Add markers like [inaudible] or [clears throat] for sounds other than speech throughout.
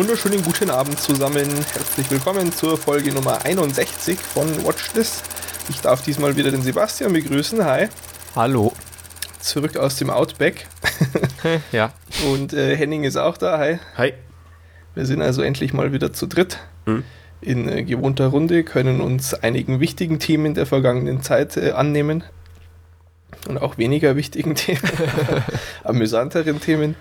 Wunderschönen guten Abend zusammen. Herzlich willkommen zur Folge Nummer 61 von Watch This. Ich darf diesmal wieder den Sebastian begrüßen. Hi. Hallo. Zurück aus dem Outback. [laughs] ja. Und äh, Henning ist auch da. Hi. Hi. Wir sind also endlich mal wieder zu dritt. Hm. In äh, gewohnter Runde, können uns einigen wichtigen Themen der vergangenen Zeit äh, annehmen. Und auch weniger wichtigen Themen, [laughs] [laughs] amüsanteren Themen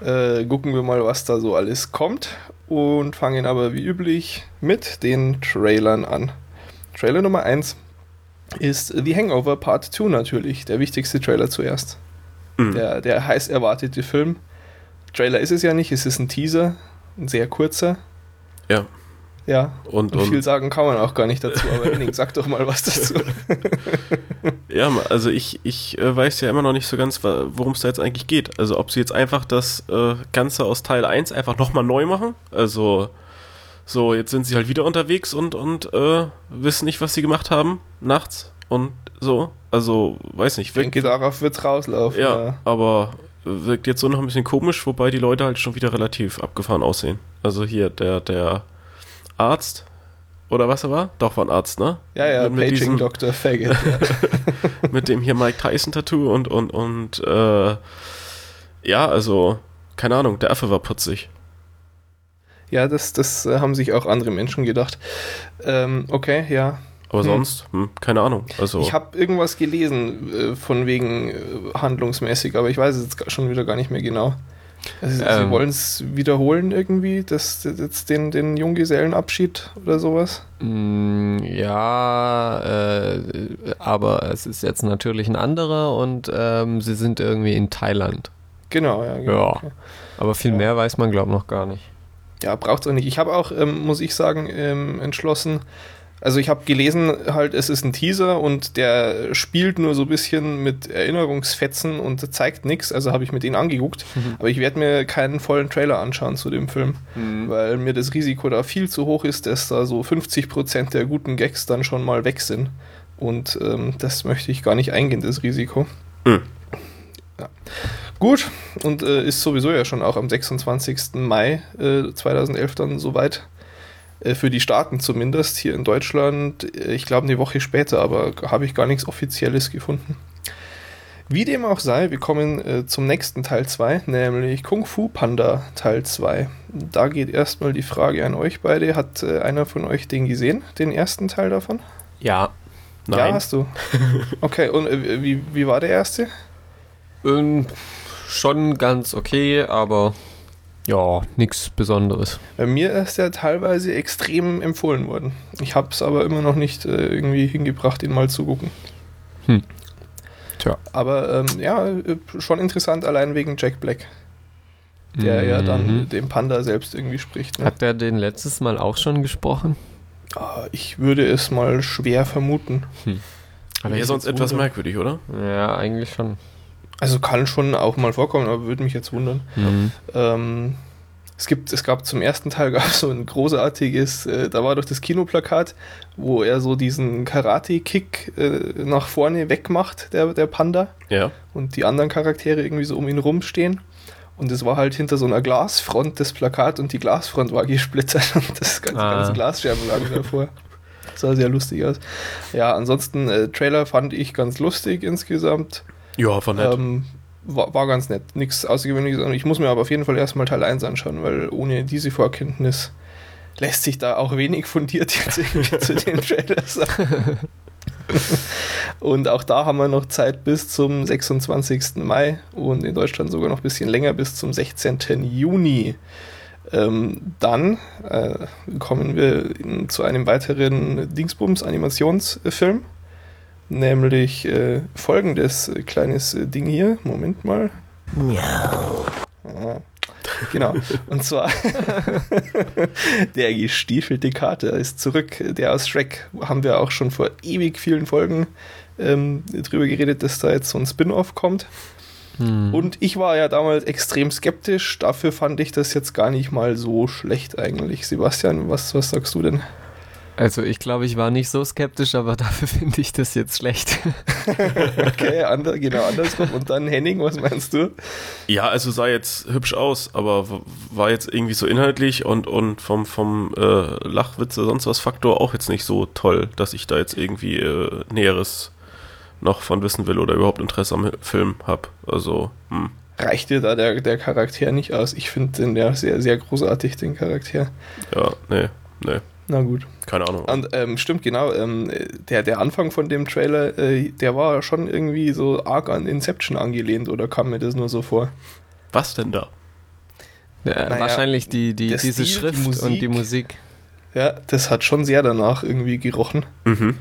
äh, gucken wir mal, was da so alles kommt und fangen aber wie üblich mit den Trailern an. Trailer Nummer 1 ist The Hangover Part 2 natürlich, der wichtigste Trailer zuerst. Mhm. Der, der heiß erwartete Film. Trailer ist es ja nicht, es ist ein Teaser, ein sehr kurzer. Ja. Ja, und, und viel sagen kann man auch gar nicht dazu, aber [laughs] Henning, sag doch mal was dazu. ja, also ich, ich äh, weiß ja immer noch nicht so ganz, worum es da jetzt eigentlich geht. Also ob sie jetzt einfach das äh, Ganze aus Teil 1 einfach nochmal neu machen. Also so, jetzt sind sie halt wieder unterwegs und, und äh, wissen nicht, was sie gemacht haben nachts und so. Also, weiß nicht. Ich denke, darauf wird es rauslaufen. Ja, ja, aber wirkt jetzt so noch ein bisschen komisch, wobei die Leute halt schon wieder relativ abgefahren aussehen. Also hier der, der Arzt. Oder was er war? Doch, war ein Arzt, ne? Ja, ja, mit, mit Paging Dr. [laughs] Faggot. Ja. mit dem hier Mike Tyson-Tattoo und, und, und, äh, ja, also, keine Ahnung, der Affe war putzig. Ja, das, das haben sich auch andere Menschen gedacht. Ähm, okay, ja. Aber hm. sonst, hm, keine Ahnung. Also ich habe irgendwas gelesen äh, von wegen äh, handlungsmäßig, aber ich weiß es jetzt schon wieder gar nicht mehr genau. Also, ähm, sie wollen es wiederholen irgendwie, das, das, den, den Junggesellenabschied oder sowas? Mm, ja, äh, aber es ist jetzt natürlich ein anderer und ähm, sie sind irgendwie in Thailand. Genau, ja. Genau. ja. Aber viel ja. mehr weiß man, glaube ich, noch gar nicht. Ja, braucht es auch nicht. Ich habe auch, ähm, muss ich sagen, ähm, entschlossen, also ich habe gelesen, halt, es ist ein Teaser und der spielt nur so ein bisschen mit Erinnerungsfetzen und zeigt nichts. Also habe ich mit ihnen angeguckt. Mhm. Aber ich werde mir keinen vollen Trailer anschauen zu dem Film, mhm. weil mir das Risiko da viel zu hoch ist, dass da so 50% der guten Gags dann schon mal weg sind. Und ähm, das möchte ich gar nicht eingehen, das Risiko. Mhm. Ja. Gut, und äh, ist sowieso ja schon auch am 26. Mai äh, 2011 dann soweit. Äh, für die Staaten zumindest. Hier in Deutschland, äh, ich glaube eine Woche später, aber habe ich gar nichts Offizielles gefunden. Wie dem auch sei, wir kommen äh, zum nächsten Teil 2, nämlich Kung Fu Panda Teil 2. Da geht erstmal die Frage an euch beide. Hat äh, einer von euch den gesehen, den ersten Teil davon? Ja. Nein. Ja, hast du. [laughs] Okay, und äh, wie, wie war der erste? Ähm, schon ganz okay, aber ja, nichts Besonderes. Bei mir ist der teilweise extrem empfohlen worden. Ich habe es aber immer noch nicht äh, irgendwie hingebracht, ihn mal zu gucken. Hm. Tja. Aber ähm, ja, äh, schon interessant, allein wegen Jack Black. Der mhm. ja dann mhm. dem Panda selbst irgendwie spricht. Ne? Hat der den letztes Mal auch schon gesprochen? Oh, ich würde es mal schwer vermuten. Hm. Aber wäre sonst etwas merkwürdig, oder? Ja, eigentlich schon. Also kann schon auch mal vorkommen, aber würde mich jetzt wundern. Mhm. Ähm, es, gibt, es gab zum ersten Teil [laughs] gab so ein großartiges, äh, da war doch das Kinoplakat, wo er so diesen Karate-Kick äh, nach vorne wegmacht, der, der Panda. Ja. Und die anderen Charaktere irgendwie so um ihn rumstehen. Und es war halt hinter so einer Glasfront das Plakat und die Glasfront war [laughs] gesplittert und das ganze, ah. ganze Glasscherben lagen davor. Das sah sehr lustig aus. Ja, ansonsten, äh, Trailer fand ich ganz lustig insgesamt. Ja, war nett. Ähm, war, war, ganz nett. Nichts Außergewöhnliches. Ich muss mir aber auf jeden Fall erstmal Teil 1 anschauen, weil ohne diese Vorkenntnis lässt sich da auch wenig fundiert jetzt irgendwie zu [laughs] den Trailers sagen. und auch da haben wir noch Zeit bis zum 26. Mai und in Deutschland sogar noch ein bisschen länger bis zum 16. Juni. Ähm, dann äh, kommen wir in, zu einem weiteren Dingsbums-Animationsfilm nämlich äh, folgendes äh, kleines äh, Ding hier. Moment mal. Miau. Ah, genau. Und zwar [laughs] der gestiefelte Kater ist zurück. Der aus Shrek haben wir auch schon vor ewig vielen Folgen ähm, drüber geredet, dass da jetzt so ein Spin-off kommt. Hm. Und ich war ja damals extrem skeptisch. Dafür fand ich das jetzt gar nicht mal so schlecht eigentlich. Sebastian, was, was sagst du denn? Also ich glaube, ich war nicht so skeptisch, aber [laughs] dafür finde ich das jetzt schlecht. [laughs] okay, ander, genau andersrum. Und dann Henning, was meinst du? Ja, also sah jetzt hübsch aus, aber war jetzt irgendwie so inhaltlich und, und vom, vom äh, Lachwitze sonst was Faktor auch jetzt nicht so toll, dass ich da jetzt irgendwie äh, Näheres noch von wissen will oder überhaupt Interesse am Film habe. Also, hm. Reicht dir da der, der Charakter nicht aus? Ich finde den ja sehr, sehr großartig, den Charakter. Ja, nee, nee. Na gut. Keine Ahnung. Und ähm, stimmt, genau. Ähm, der, der Anfang von dem Trailer, äh, der war schon irgendwie so arg an Inception angelehnt oder kam mir das nur so vor? Was denn da? Ja, naja, wahrscheinlich die, die, diese Stil, Schrift die Musik, und die Musik. Ja, das hat schon sehr danach irgendwie gerochen. Mhm.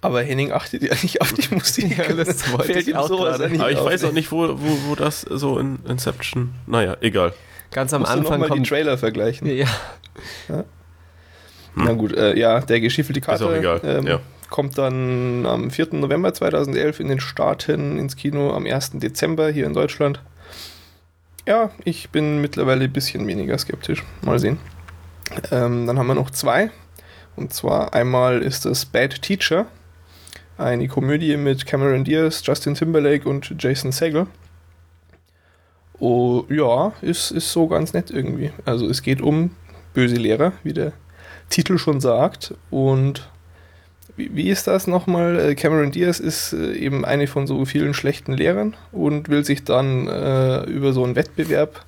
Aber Henning achtet ja nicht auf die [laughs] Musik. ja, das wollte Fällt ich auch so gerade. Aber ich weiß auch nicht, wo, wo, wo das so in Inception. Naja, egal. Ganz am Musst Anfang. Du noch mal die Trailer vergleichen. Ja. ja. Hm. Na gut, äh, ja, der geschiffelte Kater ähm, ja. kommt dann am 4. November 2011 in den Staaten ins Kino, am 1. Dezember hier in Deutschland. Ja, ich bin mittlerweile ein bisschen weniger skeptisch. Mal sehen. Ähm, dann haben wir noch zwei. Und zwar einmal ist das Bad Teacher, eine Komödie mit Cameron Diaz, Justin Timberlake und Jason Segel. Oh, ja, ist, ist so ganz nett irgendwie. Also es geht um böse Lehrer, wie der Titel schon sagt. Und wie, ist das nochmal? Äh, Cameron Diaz ist äh, eben eine von so vielen schlechten Lehrern und will sich dann äh, über so einen Wettbewerb.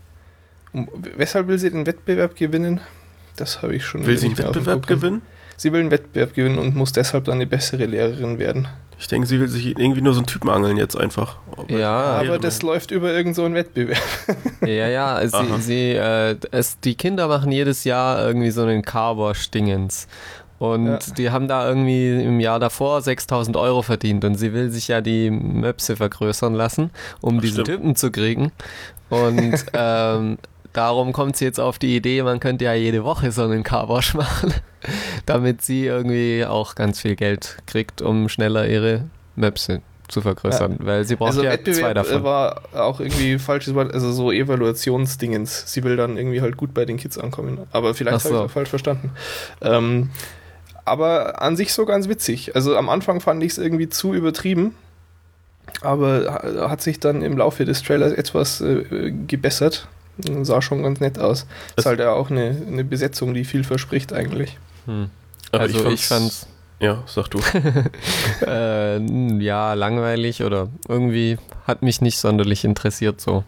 Um, weshalb will sie den Wettbewerb gewinnen? Das habe ich schon. Will sie einen Wettbewerb gewinnen? Sie will einen Wettbewerb gewinnen und muss deshalb dann eine bessere Lehrerin werden. Ich denke, sie will sich irgendwie nur so einen Typen angeln jetzt einfach. Ja, aber das läuft über irgendeinen so Wettbewerb. Ja, ja, [laughs] sie, sie äh, es, die Kinder machen jedes Jahr irgendwie so einen Carwash-Dingens. Und ja. die haben da irgendwie im Jahr davor 6000 Euro verdient und sie will sich ja die Möpse vergrößern lassen, um Ach, diesen stimmt. Typen zu kriegen. Und [laughs] ähm, darum kommt sie jetzt auf die Idee, man könnte ja jede Woche so einen Carwash [laughs] machen, damit sie irgendwie auch ganz viel Geld kriegt, um schneller ihre Möpse zu vergrößern, ja. weil sie braucht also ja Wettbewerb zwei davon. war auch irgendwie falsches Wort, also so Evaluationsdingens. Sie will dann irgendwie halt gut bei den Kids ankommen, aber vielleicht so. habe ich falsch verstanden. Ähm, aber an sich so ganz witzig. Also am Anfang fand ich es irgendwie zu übertrieben, aber hat sich dann im Laufe des Trailers etwas äh, gebessert sah schon ganz nett aus. Das ist halt ja auch eine, eine Besetzung, die viel verspricht eigentlich. Hm. Also ich, ich fand's. Ja, sag du. [laughs] äh, ja, langweilig oder irgendwie hat mich nicht sonderlich interessiert so.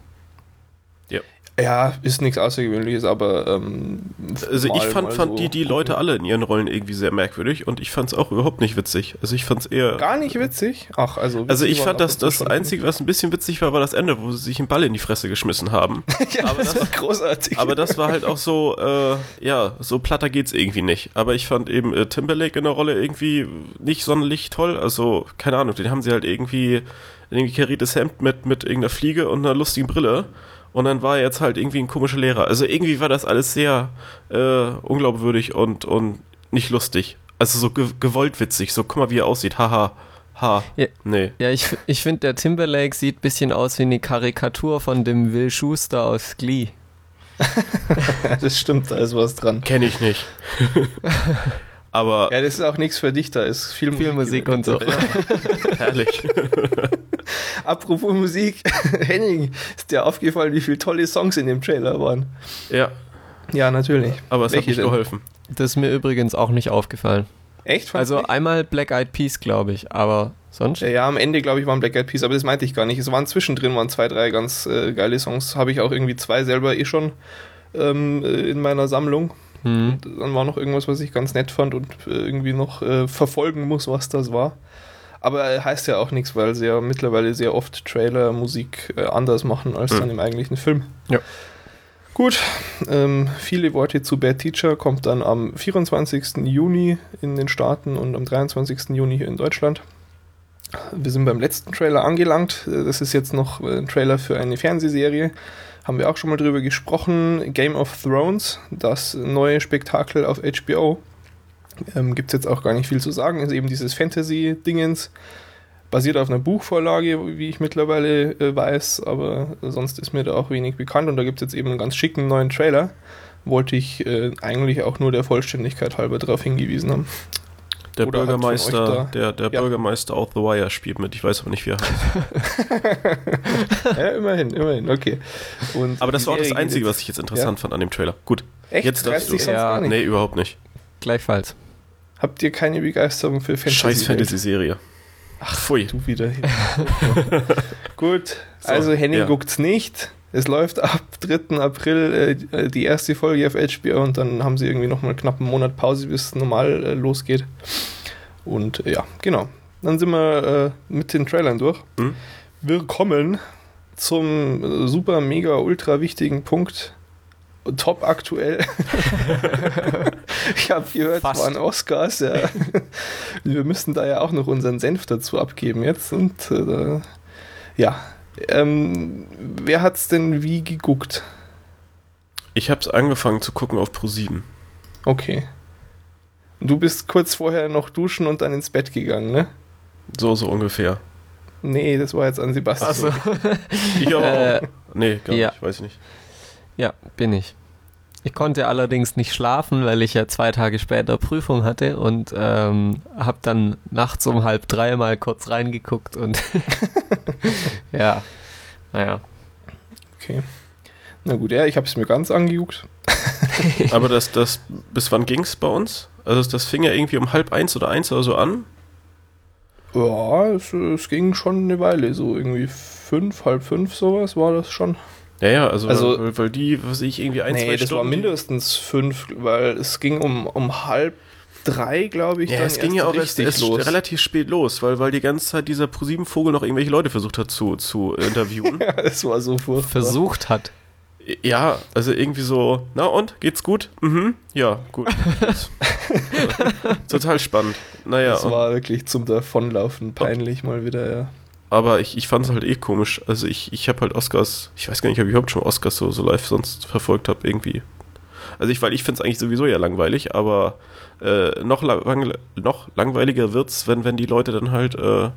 Ja, ist nichts Außergewöhnliches, aber. Ähm, also, ich fand, fand so die, die Leute alle in ihren Rollen irgendwie sehr merkwürdig und ich fand es auch überhaupt nicht witzig. Also, ich fand es eher. Gar nicht witzig? Ach, also. Also, ich fand, dass das Einzige, was ein bisschen witzig war, war das Ende, wo sie sich einen Ball in die Fresse geschmissen haben. [laughs] ja, aber das, das, war großartig. Aber das war halt auch so, äh, ja, so platter geht's irgendwie nicht. Aber ich fand eben äh, Timberlake in der Rolle irgendwie nicht sonderlich toll. Also, keine Ahnung, den haben sie halt irgendwie irgendwie kariertes Hemd mit, mit irgendeiner Fliege und einer lustigen Brille und dann war er jetzt halt irgendwie ein komischer Lehrer. Also irgendwie war das alles sehr äh, unglaubwürdig und, und nicht lustig. Also so ge gewollt witzig. So, guck mal, wie er aussieht. Haha. Ha. Ja, nee. Ja, ich, ich finde, der Timberlake sieht ein bisschen aus wie eine Karikatur von dem Will Schuster aus Glee. [laughs] das stimmt, da ist was dran. Kenne ich nicht. [laughs] Aber. Ja, das ist auch nichts für dich, da ist viel, viel Musik, Musik und so. [laughs] Herrlich. [laughs] Apropos Musik, [laughs] Henning, ist dir aufgefallen, wie viele tolle Songs in dem Trailer waren? Ja. Ja, natürlich. Aber es Welche hat nicht denn? geholfen. Das ist mir übrigens auch nicht aufgefallen. Echt? Also nicht? einmal Black Eyed Peas, glaube ich, aber sonst? Ja, ja am Ende, glaube ich, waren Black Eyed Peas, aber das meinte ich gar nicht. Es waren zwischendrin, waren zwei, drei ganz äh, geile Songs. Habe ich auch irgendwie zwei selber eh schon ähm, äh, in meiner Sammlung. Mhm. dann war noch irgendwas, was ich ganz nett fand und äh, irgendwie noch äh, verfolgen muss, was das war. Aber heißt ja auch nichts, weil sie ja mittlerweile sehr oft Trailer, Musik äh, anders machen als mhm. dann im eigentlichen Film. Ja. Gut, ähm, viele Worte zu Bad Teacher kommt dann am 24. Juni in den Staaten und am 23. Juni hier in Deutschland. Wir sind beim letzten Trailer angelangt. Das ist jetzt noch ein Trailer für eine Fernsehserie haben wir auch schon mal drüber gesprochen. Game of Thrones, das neue Spektakel auf HBO. Ähm, Gibt es jetzt auch gar nicht viel zu sagen. Ist eben dieses Fantasy-Dingens. Basiert auf einer Buchvorlage, wie ich mittlerweile äh, weiß, aber sonst ist mir da auch wenig bekannt und da gibt es jetzt eben einen ganz schicken neuen Trailer. wollte ich äh, eigentlich auch nur der Vollständigkeit halber darauf hingewiesen haben. Der Oder Bürgermeister, der, der ja. Bürgermeister of the Wire spielt mit, ich weiß aber nicht, wie er heißt. [laughs] ja, immerhin, immerhin, okay. Und aber das war auch das Einzige, was ich jetzt interessant ja. fand an dem Trailer. Gut. Echt? Jetzt darfst du. Ja, nee, überhaupt nicht. Gleichfalls. Habt ihr keine Begeisterung für Fantasy? Scheiß Fantasy-Serie. Ach, pfui. Du wieder. [laughs] Gut, so, also Henning ja. guckt's nicht. Es läuft ab 3. April äh, die erste Folge auf HBO und dann haben sie irgendwie nochmal knapp einen Monat Pause, bis es normal äh, losgeht. Und äh, ja, genau. Dann sind wir äh, mit den Trailern durch. Mhm. Wir kommen zum äh, super, mega, ultra wichtigen Punkt. Top aktuell. [laughs] ich habe gehört, es waren Oscars. Ja. Wir müssen da ja auch noch unseren Senf dazu abgeben jetzt. Und äh, ja, ähm, wer hat's denn wie geguckt? Ich habe es angefangen zu gucken auf Pro7. Okay. Du bist kurz vorher noch duschen und dann ins Bett gegangen, ne? So, so ungefähr. Nee, das war jetzt an Sebastian. Also, ich auch. [laughs] Äh, nee, gar ja. nicht, weiß ich nicht. Ja, bin ich. Ich konnte allerdings nicht schlafen, weil ich ja zwei Tage später Prüfung hatte und ähm, habe dann nachts um halb drei mal kurz reingeguckt und [laughs] ja, naja. Okay. Na gut, ja, ich habe es mir ganz angeguckt. [laughs] Aber das, das, bis wann ging es bei uns? Also das fing ja irgendwie um halb eins oder eins oder so an? Ja, es, es ging schon eine Weile, so irgendwie fünf, halb fünf sowas war das schon. Ja, ja, also, also weil, weil die, was ich, irgendwie ein, nee, zwei das Stunden. war mindestens fünf, weil es ging um, um halb drei, glaube ich. Ja, es ging ja auch erst, erst relativ spät los, weil, weil die ganze Zeit dieser ProSieben-Vogel noch irgendwelche Leute versucht hat zu, zu interviewen. [laughs] ja, es war so furchtbar. Versucht hat. Ja, also irgendwie so, na und, geht's gut? Mhm, ja, gut. [laughs] Total spannend. Naja. Es war wirklich zum Davonlaufen peinlich mal wieder, ja aber ich, ich fand es halt eh komisch. Also ich, ich habe halt Oscars, ich weiß gar nicht, ob ich überhaupt schon Oscars so, so live sonst verfolgt habe, irgendwie. Also ich, weil ich finde es eigentlich sowieso ja langweilig, aber äh, noch, lang, noch langweiliger wird's, wenn, wenn die Leute dann halt äh,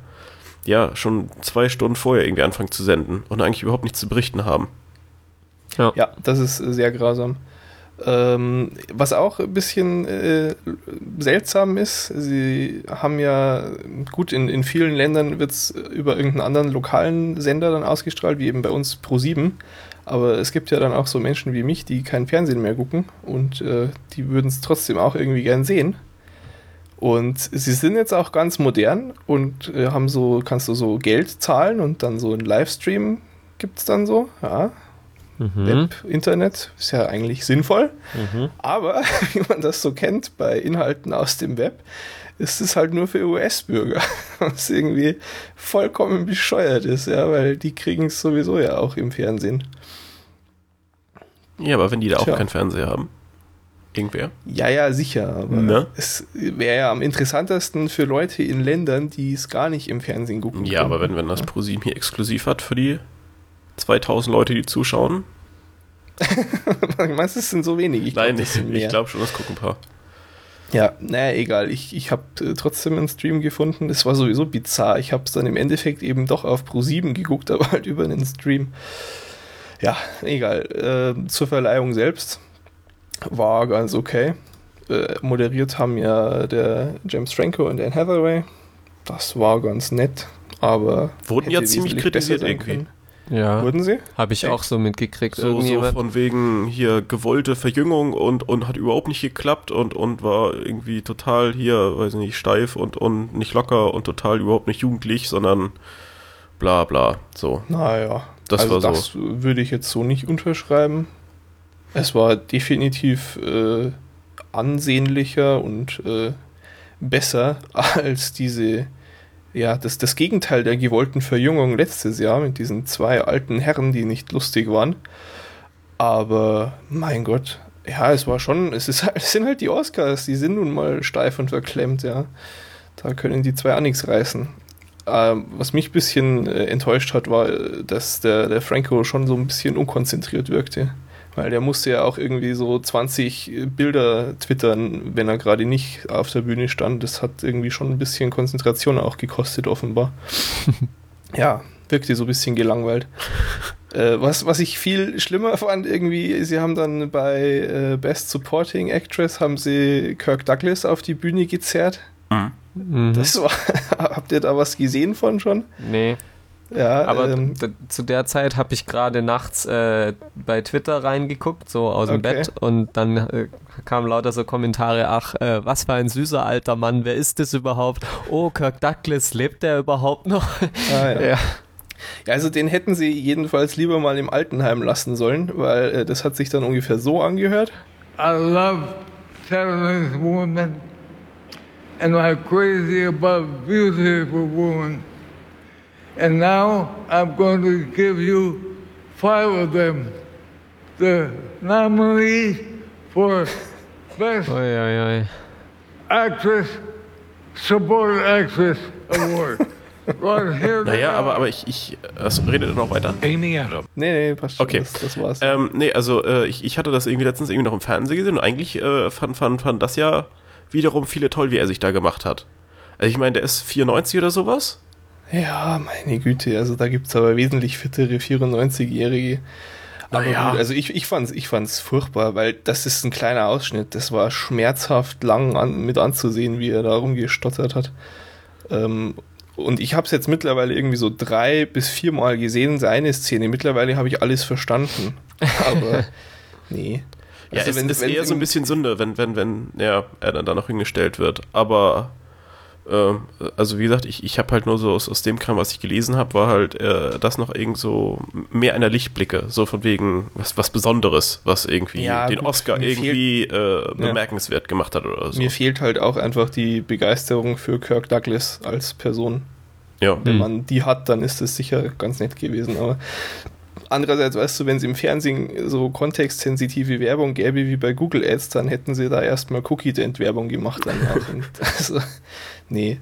ja schon zwei Stunden vorher irgendwie anfangen zu senden und eigentlich überhaupt nichts zu berichten haben. Ja, ja das ist sehr grausam. Ähm, was auch ein bisschen äh, seltsam ist, sie haben ja, gut, in, in vielen Ländern wird es über irgendeinen anderen lokalen Sender dann ausgestrahlt, wie eben bei uns Pro7. Aber es gibt ja dann auch so Menschen wie mich, die kein Fernsehen mehr gucken und äh, die würden es trotzdem auch irgendwie gern sehen. Und sie sind jetzt auch ganz modern und äh, haben so, kannst du so Geld zahlen und dann so ein Livestream gibt es dann so, ja, Mhm. Web, Internet, ist ja eigentlich sinnvoll. Mhm. Aber [laughs] wie man das so kennt bei Inhalten aus dem Web, ist es halt nur für US-Bürger, [laughs] was irgendwie vollkommen bescheuert ist, ja, weil die kriegen es sowieso ja auch im Fernsehen. Ja, aber wenn die da Tja. auch keinen Fernseher haben. Irgendwer? Ja, ja, sicher. Aber ne? es wäre ja am interessantesten für Leute in Ländern, die es gar nicht im Fernsehen gucken. Ja, können. aber wenn, wenn das ProSieben hier exklusiv hat für die 2000 Leute, die zuschauen. [laughs] Meinst du, es sind so wenig? Ich Nein, glaub, ich, ich glaube schon, das gucken ein paar. Ja, naja, egal. Ich, ich habe äh, trotzdem einen Stream gefunden. Es war sowieso bizarr. Ich habe es dann im Endeffekt eben doch auf Pro7 geguckt, [laughs] aber halt über einen Stream. Ja, egal. Äh, zur Verleihung selbst war ganz okay. Äh, moderiert haben ja der James Franco und Anne Hathaway. Das war ganz nett, aber. Wurden ja ziemlich kritisiert irgendwie. Können. Ja. Wurden sie? Habe ich Echt? auch so mitgekriegt. So, so, von wegen hier gewollte Verjüngung und, und hat überhaupt nicht geklappt und, und war irgendwie total hier, weiß nicht, steif und, und nicht locker und total überhaupt nicht jugendlich, sondern bla bla. So. Naja. Das also war so. Das würde ich jetzt so nicht unterschreiben. Es war definitiv äh, ansehnlicher und äh, besser [laughs] als diese ja, das, das Gegenteil der gewollten Verjüngung letztes Jahr mit diesen zwei alten Herren, die nicht lustig waren. Aber mein Gott, ja, es war schon, es, ist, [laughs] es sind halt die Oscars, die sind nun mal steif und verklemmt, ja. Da können die zwei auch nichts reißen. Ähm, was mich ein bisschen äh, enttäuscht hat, war, dass der, der Franco schon so ein bisschen unkonzentriert wirkte. Weil der musste ja auch irgendwie so 20 Bilder twittern, wenn er gerade nicht auf der Bühne stand. Das hat irgendwie schon ein bisschen Konzentration auch gekostet, offenbar. [laughs] ja, wirkte so ein bisschen gelangweilt. [laughs] Äh, was, was ich viel schlimmer fand, irgendwie, sie haben dann bei äh, Best Supporting Actress haben sie Kirk Douglas auf die Bühne gezerrt. Mhm. Das war, [laughs] habt ihr da was gesehen von schon? Nee. Ja, aber ähm, zu der Zeit habe ich gerade nachts äh, bei Twitter reingeguckt, so aus dem okay. Bett, und dann äh, kamen lauter so Kommentare, ach, äh, was für ein süßer alter Mann, wer ist das überhaupt? Oh, Kirk Douglas, lebt der überhaupt noch? Ah, ja. [laughs] ja. Ja, also den hätten sie jedenfalls lieber mal im Altenheim lassen sollen, weil äh, das hat sich dann ungefähr so angehört. I love Taiwanese women and I'm crazy about beautiful women. And now I'm going to give you five of them. The nominees for Best oi, oi, oi. Actress, Support Actress Award. [laughs] naja, aber, aber ich, ich also, redet ihr noch weiter? Amy Adam. Nee, nee, passt schon. Okay. Das, das war's. Ähm, nee, also äh, ich, ich hatte das irgendwie letztens irgendwie noch im Fernsehen gesehen und eigentlich äh, fand, fand, fand das ja wiederum viele toll, wie er sich da gemacht hat. Also ich meine, der ist 94 oder sowas. Ja, meine Güte, also da gibt es aber wesentlich fittere 94-Jährige. Aber ja. gut, also ich, ich fand es ich fand's furchtbar, weil das ist ein kleiner Ausschnitt. Das war schmerzhaft lang an, mit anzusehen, wie er da rumgestottert hat. Ähm, und ich habe es jetzt mittlerweile irgendwie so drei bis viermal gesehen, seine Szene. Mittlerweile habe ich alles verstanden. Aber [laughs] nee. Ja, also es wenn, ist wenn eher so ein bisschen Sünde, wenn, wenn, wenn ja, er dann da noch hingestellt wird. Aber also wie gesagt, ich, ich habe halt nur so aus, aus dem Kram, was ich gelesen habe, war halt äh, das noch irgend so mehr einer Lichtblicke, so von wegen was, was Besonderes, was irgendwie ja, den gut, Oscar irgendwie fehlt, äh, bemerkenswert ja. gemacht hat oder so. Mir fehlt halt auch einfach die Begeisterung für Kirk Douglas als Person. Ja. Wenn hm. man die hat, dann ist das sicher ganz nett gewesen, aber Andererseits, weißt du, wenn es im Fernsehen so kontextsensitive Werbung gäbe wie bei Google Ads, dann hätten sie da erstmal Cookie-Dent-Werbung gemacht. [laughs] also, nee.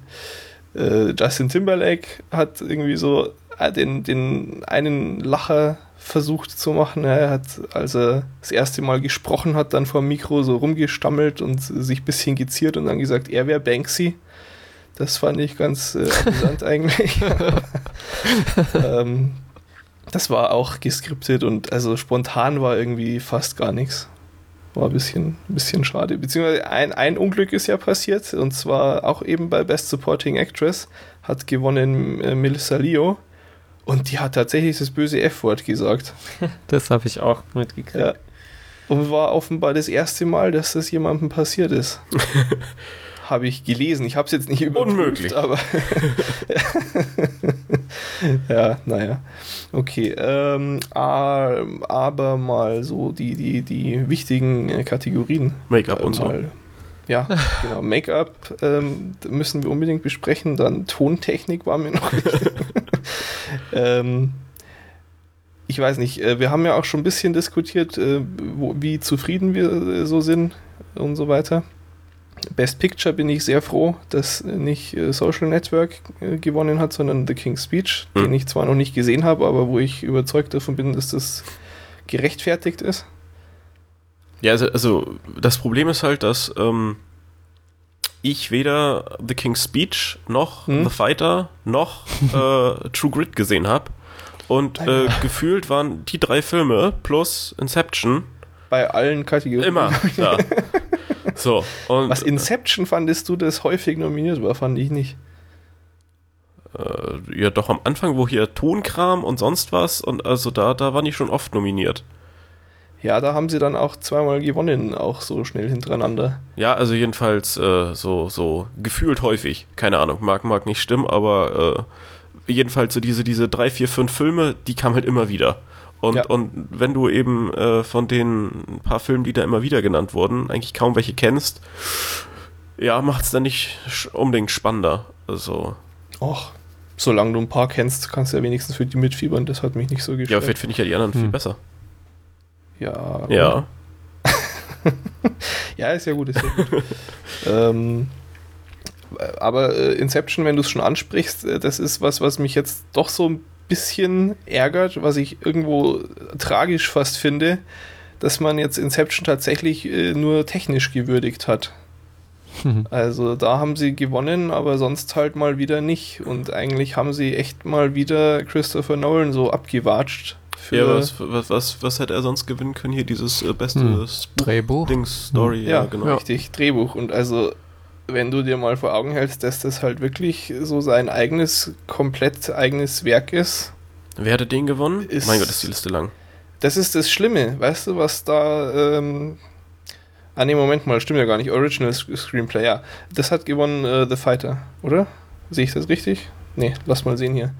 Äh, Justin Timberlake hat irgendwie so äh, den, den einen Lacher versucht zu machen. Er hat, als er das erste Mal gesprochen hat, dann vor dem Mikro so rumgestammelt und sich ein bisschen geziert und dann gesagt, er wäre Banksy. Das fand ich ganz äh, amüsant [laughs] eigentlich. [laughs] ähm, das war auch geskriptet und also spontan war irgendwie fast gar nichts. War ein bisschen, ein bisschen schade. Beziehungsweise ein, ein Unglück ist ja passiert und zwar auch eben bei Best Supporting Actress hat gewonnen äh, Melissa Leo und die hat tatsächlich das böse F-Wort gesagt. [laughs] Das habe ich auch mitgekriegt. Ja. Und war offenbar das erste Mal, dass das jemandem passiert ist. [laughs] habe ich gelesen. Ich habe es jetzt nicht überprüft, Unmöglich. aber [laughs] ja, naja. Okay, ähm, aber mal so die, die, die wichtigen äh, Kategorien. Make-up äh, und so. Ja, [laughs] genau. Make-up ähm, müssen wir unbedingt besprechen. Dann Tontechnik war mir noch wichtig. [laughs] ähm, ich weiß nicht, äh, wir haben ja auch schon ein bisschen diskutiert, äh, wie zufrieden wir äh, so sind und so weiter. Best Picture bin ich sehr froh, dass nicht äh, Social Network äh, gewonnen hat, sondern The King's Speech, mhm. den ich zwar noch nicht gesehen habe, aber wo ich überzeugt davon bin, dass das gerechtfertigt ist. Ja, also, also das Problem ist halt, dass ähm, ich weder The King's Speech noch hm? The Fighter noch [laughs] äh, True Grit gesehen habe. Und äh, gefühlt waren die drei Filme plus Inception bei allen Kategorien immer [laughs] da. So, und, Was Inception fandest du, das häufig nominiert war, fand ich nicht. Äh, ja, doch am Anfang, wo hier Tonkram und sonst was, und also da, da waren die schon oft nominiert. Ja, da haben sie dann auch zweimal gewonnen, auch so schnell hintereinander. Ja, also jedenfalls äh, so, so gefühlt häufig. Keine Ahnung, mag, mag nicht stimmen, aber äh, jedenfalls so diese, diese drei, vier, fünf Filme, die kamen halt immer wieder. Und, ja. und wenn du eben äh, von den paar Filmen, die da immer wieder genannt wurden, eigentlich kaum welche kennst, ja, macht es dann nicht unbedingt spannender. Also. Och, solange du ein paar kennst, kannst du ja wenigstens für die mitfiebern. Das hat mich nicht so gestört. Ja, vielleicht finde ich ja die anderen hm. viel besser. Ja. Ja. [laughs] ja, ist ja gut, ist ja gut. [laughs] ähm, aber äh, Inception, wenn du es schon ansprichst, äh, das ist was, was mich jetzt doch so ein bisschen ärgert, was ich irgendwo tragisch fast finde, dass man jetzt Inception tatsächlich äh, nur technisch gewürdigt hat. Mhm. Also da haben sie gewonnen, aber sonst halt mal wieder nicht. Und eigentlich haben sie echt mal wieder Christopher Nolan so abgewatscht, Für ja, was, was, was, was hätte er sonst gewinnen können? Hier dieses äh, beste hm. Drehbuch. Dings, Story, hm. ja, ja, genau. Richtig, Drehbuch. Und also, wenn du dir mal vor Augen hältst, dass das halt wirklich so sein eigenes, komplett eigenes Werk ist. Wer hatte den gewonnen? Ist, mein Gott, ist die Liste lang. Das ist das Schlimme, weißt du, was da. Ähm, ah, nee, Moment mal, stimmt ja gar nicht. Original Screenplay, ja. Das hat gewonnen uh, The Fighter, oder? Sehe ich das richtig? Nee, lass mal sehen hier.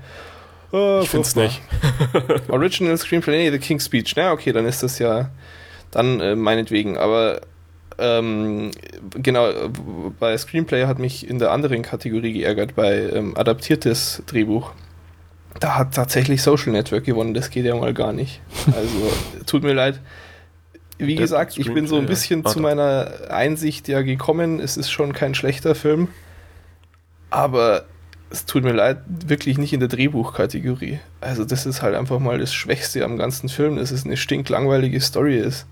Oh, ich finde es nicht. [laughs] Original Screenplay, nee, The King's Speech. Na, okay, dann ist das ja dann äh, meinetwegen. Aber ähm, genau, bei Screenplay hat mich in der anderen Kategorie geärgert, bei ähm, adaptiertes Drehbuch. Da hat tatsächlich Social Network gewonnen, das geht ja mal gar nicht. [laughs] Also, tut mir leid. Wie gesagt, ich bin so ein bisschen ja. zu meiner Einsicht ja gekommen, es ist schon kein schlechter Film. Aber es tut mir leid, wirklich nicht in der Drehbuchkategorie. Also das ist halt einfach mal das Schwächste am ganzen Film, dass es eine stinklangweilige Story ist.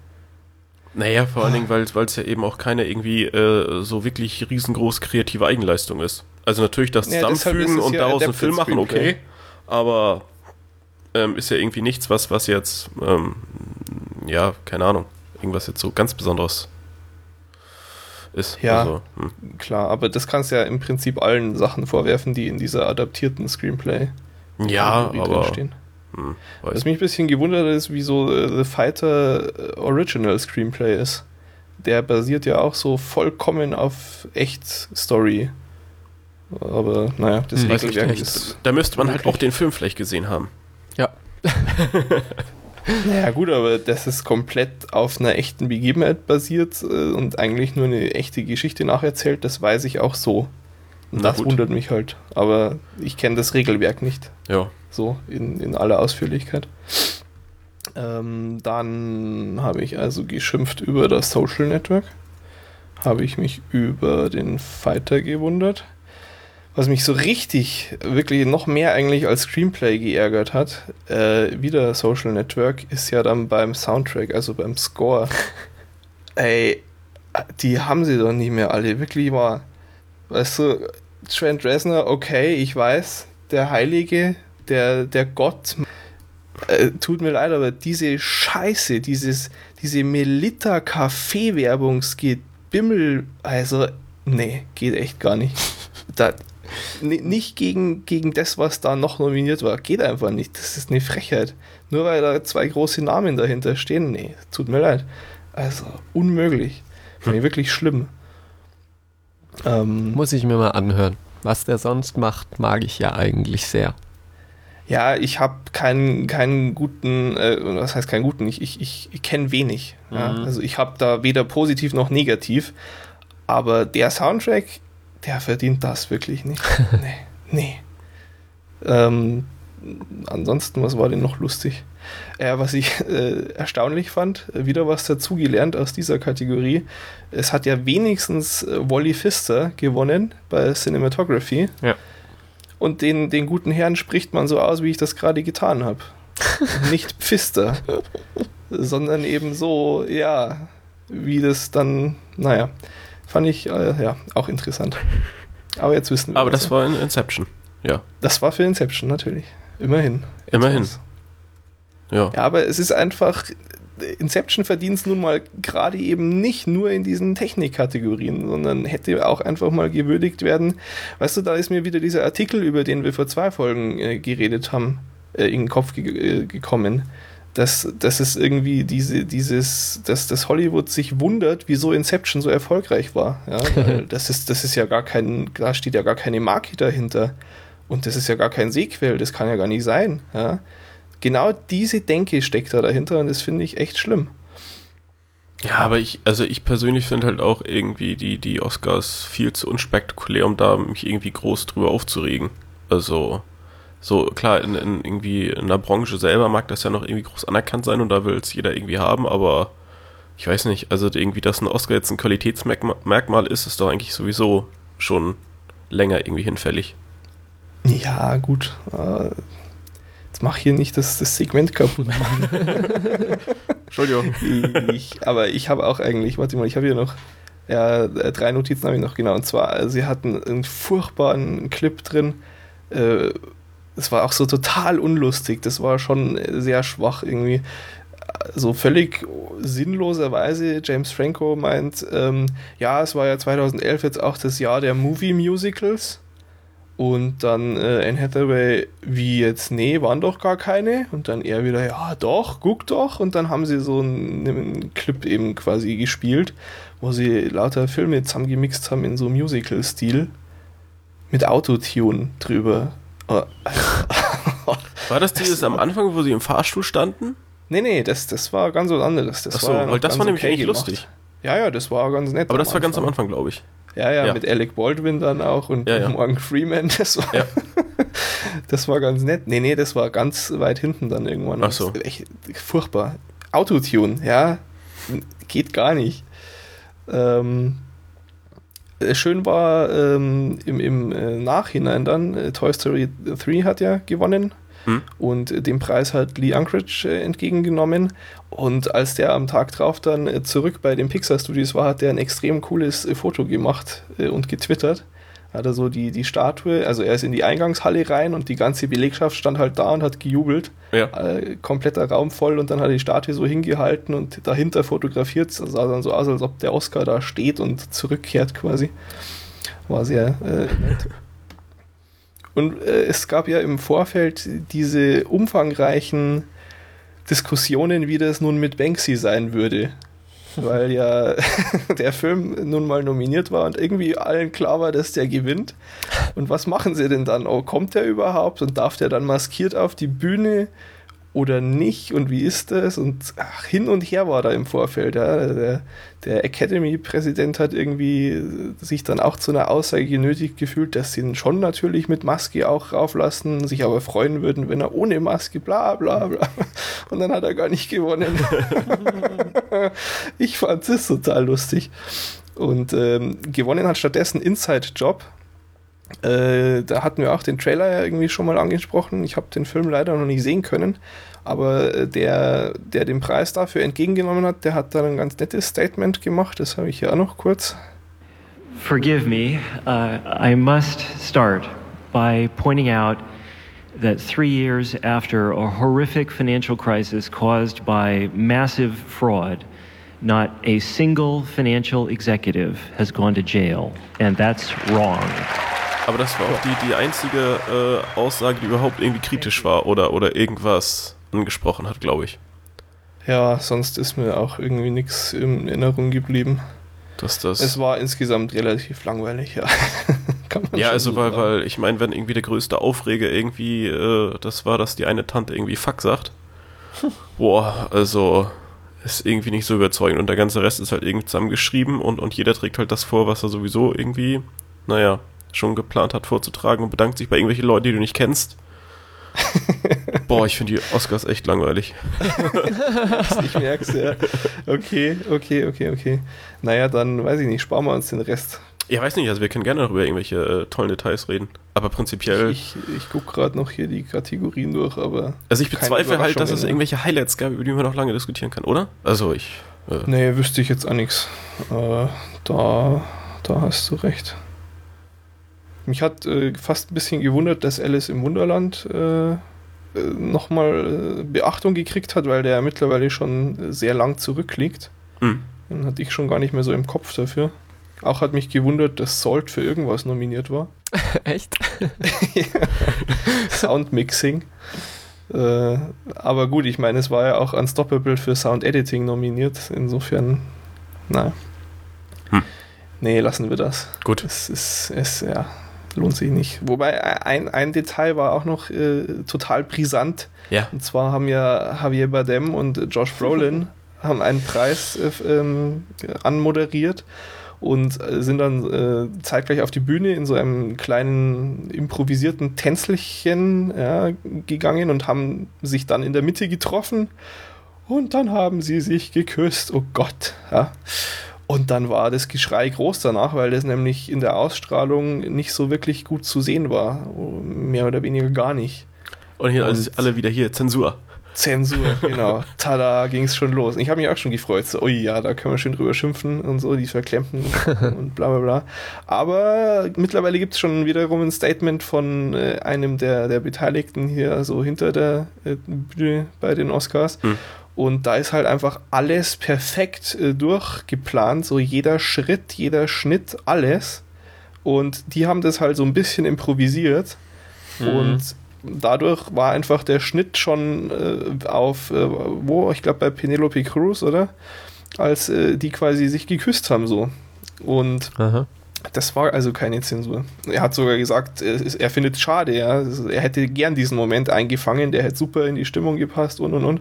Naja, vor allen Dingen, weil es ja eben auch keine irgendwie äh, so wirklich riesengroß kreative Eigenleistung ist. Also natürlich das Zusammenfügen ja, und daraus einen Film machen, okay. Aber ähm, ist ja irgendwie nichts, was, was jetzt, ähm, ja, keine Ahnung, irgendwas jetzt so ganz Besonderes ist. Ja, also, hm. klar, aber das kannst du ja im Prinzip allen Sachen vorwerfen, die in dieser adaptierten Screenplay ja, aber stehen. Hm, Was mich ein bisschen gewundert ist, wieso äh, The Fighter äh, Original Screenplay ist. Der basiert ja auch so vollkommen auf Echt-Story. Aber naja, das hm, Regelwerk ist. Da müsste man halt auch den Film vielleicht gesehen haben. Ja. Naja, gut, aber das ist komplett auf einer echten Begebenheit basiert äh, und eigentlich nur eine echte Geschichte nacherzählt, das weiß ich auch so. Und das gut. wundert mich halt. Aber ich kenne das Regelwerk nicht. Ja. So, in, in aller Ausführlichkeit. Ähm, dann habe ich also geschimpft über das Social Network. Habe ich mich über den Fighter gewundert. Was mich so richtig, wirklich noch mehr eigentlich als Screenplay geärgert hat, äh, wieder Social Network, ist ja dann beim Soundtrack, also beim Score. [laughs] Ey, die haben sie doch nicht mehr alle, wirklich wahr. Weißt du, Trent Reznor, okay, ich weiß, der Heilige, der, der Gott, äh, tut mir leid, aber diese Scheiße, dieses, diese Melitta-Kaffee-Werbungsgebimmel, also, nee, geht echt gar nicht. Da, nicht gegen, gegen das, was da noch nominiert war. Geht einfach nicht. Das ist eine Frechheit. Nur weil da zwei große Namen dahinter stehen. Nee, tut mir leid. Also, unmöglich. Finde ich wirklich schlimm. Ähm, Muss ich mir mal anhören. Was der sonst macht, mag ich ja eigentlich sehr. Ja, ich habe keinen, keinen guten, äh, was heißt keinen guten, ich, ich, ich, kenne wenig. Mhm. Ja? Also ich habe da weder positiv noch negativ. Aber der Soundtrack der verdient das wirklich nicht. [laughs] nee, nee. Ähm, ansonsten, was war denn noch lustig? Äh, was ich äh, erstaunlich fand, wieder was dazugelernt aus dieser Kategorie. Es hat ja wenigstens äh, Wally Pfister gewonnen bei Cinematography. Ja. Und den, den guten Herrn spricht man so aus, wie ich das gerade getan habe. [laughs] Nicht Pfister, sondern eben so, ja, wie das dann, naja. Fand ich äh, ja auch interessant. Aber jetzt wissen wir. Aber das ja. war in Inception, ja. Das war für Inception, natürlich. Immerhin. Immerhin. Ja. ja, aber es ist einfach. Inception verdient es nun mal gerade eben nicht nur in diesen Technikkategorien, sondern hätte auch einfach mal gewürdigt werden. Weißt du, da ist mir wieder dieser Artikel, über den wir vor zwei Folgen äh, geredet haben, äh, in den Kopf ge äh, gekommen dass, dass es irgendwie diese, dieses, dass das Hollywood sich wundert, wieso Inception so erfolgreich war. Ja, [laughs] das ist, das ist ja gar kein, da steht ja gar keine Marke dahinter. Und das ist ja gar kein Sequel, das kann ja gar nicht sein. Ja. Genau diese Denke steckt da dahinter und das finde ich echt schlimm. Ja, aber ich, also ich persönlich finde halt auch irgendwie die, die Oscars viel zu unspektakulär, um da mich irgendwie groß drüber aufzuregen. Also, so, klar, in, in, irgendwie in der Branche selber mag das ja noch irgendwie groß anerkannt sein und da will es jeder irgendwie haben, aber ich weiß nicht, also irgendwie, dass ein Oscar jetzt ein Qualitätsmerkmal ist, ist doch eigentlich sowieso schon länger irgendwie hinfällig. Ja, gut. Äh, mach hier nicht das, das Segment kaputt. [laughs] Entschuldigung. Ich, aber ich habe auch eigentlich, warte mal, ich habe hier noch ja, drei Notizen habe ich noch genau. Und zwar, sie hatten einen furchtbaren Clip drin, äh, es war auch so total unlustig. Das war schon sehr schwach irgendwie. So völlig sinnloserweise. James Franco meint, ähm, ja, es war ja 2011 jetzt auch das Jahr der Movie-Musicals. Und dann äh, Anne Hathaway, wie jetzt, nee, waren doch gar keine. Und dann er wieder, ja, doch, guck doch. Und dann haben sie so einen, einen Clip eben quasi gespielt, wo sie lauter Filme zusammengemixt haben in so Musical-Stil. Mit Autotune drüber. [laughs] War das dieses am Anfang, wo sie im Fahrstuhl standen? Nee, nee, das, das war ganz was anderes. Das Ach so, war weil das war nämlich okay eigentlich gemacht. lustig. Ja, ja, das war ganz nett. Aber das war ganz am Anfang, glaube ich. Ja, ja, ja, mit Alec Baldwin dann auch und ja, ja. Morgan Freeman. [laughs] Das war, ja. [laughs] das war ganz nett. Nee, nee, das war ganz weit hinten dann irgendwann. Ach so. Echt furchtbar. Autotune, ja, geht gar nicht. Ähm, äh, schön war ähm, im, im äh, Nachhinein dann, äh, Toy Story 3 hat ja gewonnen hm. und den Preis hat Lee Unkrich äh, entgegengenommen. Und als der am Tag drauf dann äh, zurück bei den Pixar Studios war, hat er ein extrem cooles äh, Foto gemacht und getwittert hat er so die, die Statue, also er ist in die Eingangshalle rein und die ganze Belegschaft stand halt da und hat gejubelt. Ja. Äh, kompletter Raum voll und dann hat er die Statue so hingehalten und dahinter fotografiert. Das sah dann so aus, als ob der Oscar da steht und zurückkehrt quasi. War sehr äh, nett. Und äh, es gab ja im Vorfeld diese umfangreichen Diskussionen, wie das nun mit Banksy sein würde [laughs] weil ja [laughs] der Film nun mal nominiert war und irgendwie allen klar war, dass der gewinnt. Und was machen sie denn dann? Oh, kommt der überhaupt und darf der dann maskiert auf die Bühne? Oder nicht und wie ist das? Und ach, hin und her war da im Vorfeld. Ja. Der, der Academy-Präsident hat irgendwie sich dann auch zu einer Aussage genötigt gefühlt, dass sie ihn schon natürlich mit Maske auch rauflassen, sich aber freuen würden, wenn er ohne Maske, bla bla bla. Und dann hat er gar nicht gewonnen. [laughs] ich fand es total lustig. Und ähm, gewonnen hat stattdessen Inside Job äh, da hatten wir auch den Trailer ja irgendwie schon mal angesprochen. Ich habe den Film leider noch nicht sehen können, aber äh, der, der den Preis dafür entgegengenommen hat, der hat da ein ganz nettes Statement gemacht. Das habe ich hier auch noch kurz. Forgive me, uh, I must start by pointing out that three years after a horrific financial crisis caused by massive fraud, not a single financial executive has gone to jail, and that's wrong. Aber das war auch die, die einzige äh, Aussage, die überhaupt irgendwie kritisch war oder, oder irgendwas angesprochen hat, glaube ich. Ja, sonst ist mir auch irgendwie nichts in Erinnerung geblieben. Dass das es war insgesamt relativ langweilig, ja. [laughs] ja, also weil, weil ich meine, wenn irgendwie der größte Aufreger irgendwie äh, das war, dass die eine Tante irgendwie Fuck sagt. [laughs] Boah, also ist irgendwie nicht so überzeugend und der ganze Rest ist halt irgendwie zusammengeschrieben und, und jeder trägt halt das vor, was er sowieso irgendwie, naja, schon geplant hat vorzutragen und bedankt sich bei irgendwelchen Leuten, die du nicht kennst. [laughs] Boah, ich finde die Oscars echt langweilig. [laughs] ich merk's, ja. Okay, okay, okay, okay. Naja, dann weiß ich nicht, sparen wir uns den Rest. Ja, weiß nicht, also wir können gerne noch über irgendwelche äh, tollen Details reden. Aber prinzipiell. Ich, ich gucke gerade noch hier die Kategorien durch, aber. Also ich bezweifle halt, dass es irgendwelche Highlights gab, über die man noch lange diskutieren kann, oder? Also ich. Äh nee, wüsste ich jetzt auch nichts. Äh, da, da hast du recht. Mich hat äh, fast ein bisschen gewundert, dass Alice im Wunderland äh, äh nochmal äh, Beachtung gekriegt hat, weil der mittlerweile schon sehr lang zurückliegt. Mhm. Den hatte ich schon gar nicht mehr so im Kopf dafür. Auch hat mich gewundert, dass Salt für irgendwas nominiert war. [laughs] [laughs] Echt? Soundmixing. Äh, aber gut, ich meine, es war ja auch Unstoppable für Sound Editing nominiert. Insofern, na. Hm. Nee, lassen wir das. Gut. Es ist, es, ja, lohnt sich nicht. Wobei ein, ein Detail war auch noch äh, total brisant. Ja. Und zwar haben ja Javier Bardem und Josh Brolin [laughs] haben einen Preis äh, ähm, anmoderiert und äh, sind dann äh, zeitgleich auf die Bühne in so einem kleinen improvisierten Tänzelchen ja, gegangen und haben sich dann in der Mitte getroffen und dann haben sie sich geküsst. Oh Gott. Ja. Und dann war das Geschrei groß danach, weil das nämlich in der Ausstrahlung nicht so wirklich gut zu sehen war. Mehr oder weniger gar nicht. Und hier und, alle wieder hier, Zensur. Zensur, [laughs] genau. Tada, ging es schon los. Ich habe mich auch schon gefreut. So, ui, ja, da können wir schön drüber schimpfen und so, die Verklemmten [laughs] und bla bla bla. Aber mittlerweile gibt es schon wiederum ein Statement von äh, einem der, der Beteiligten hier so hinter der äh, Bühne bei den Oscars. Hm. Und da ist halt einfach alles perfekt äh, durchgeplant, so jeder Schritt, jeder Schnitt, alles. Und die haben das halt so ein bisschen improvisiert. Mhm. Und dadurch war einfach der Schnitt schon äh, auf, äh, wo, ich glaube bei Penelope Cruz, oder? Als äh, die quasi sich geküsst haben so. Und Aha. das war also keine Zensur. Er hat sogar gesagt, er findet es schade, ja. Er hätte gern diesen Moment eingefangen, der hätte super in die Stimmung gepasst und und und.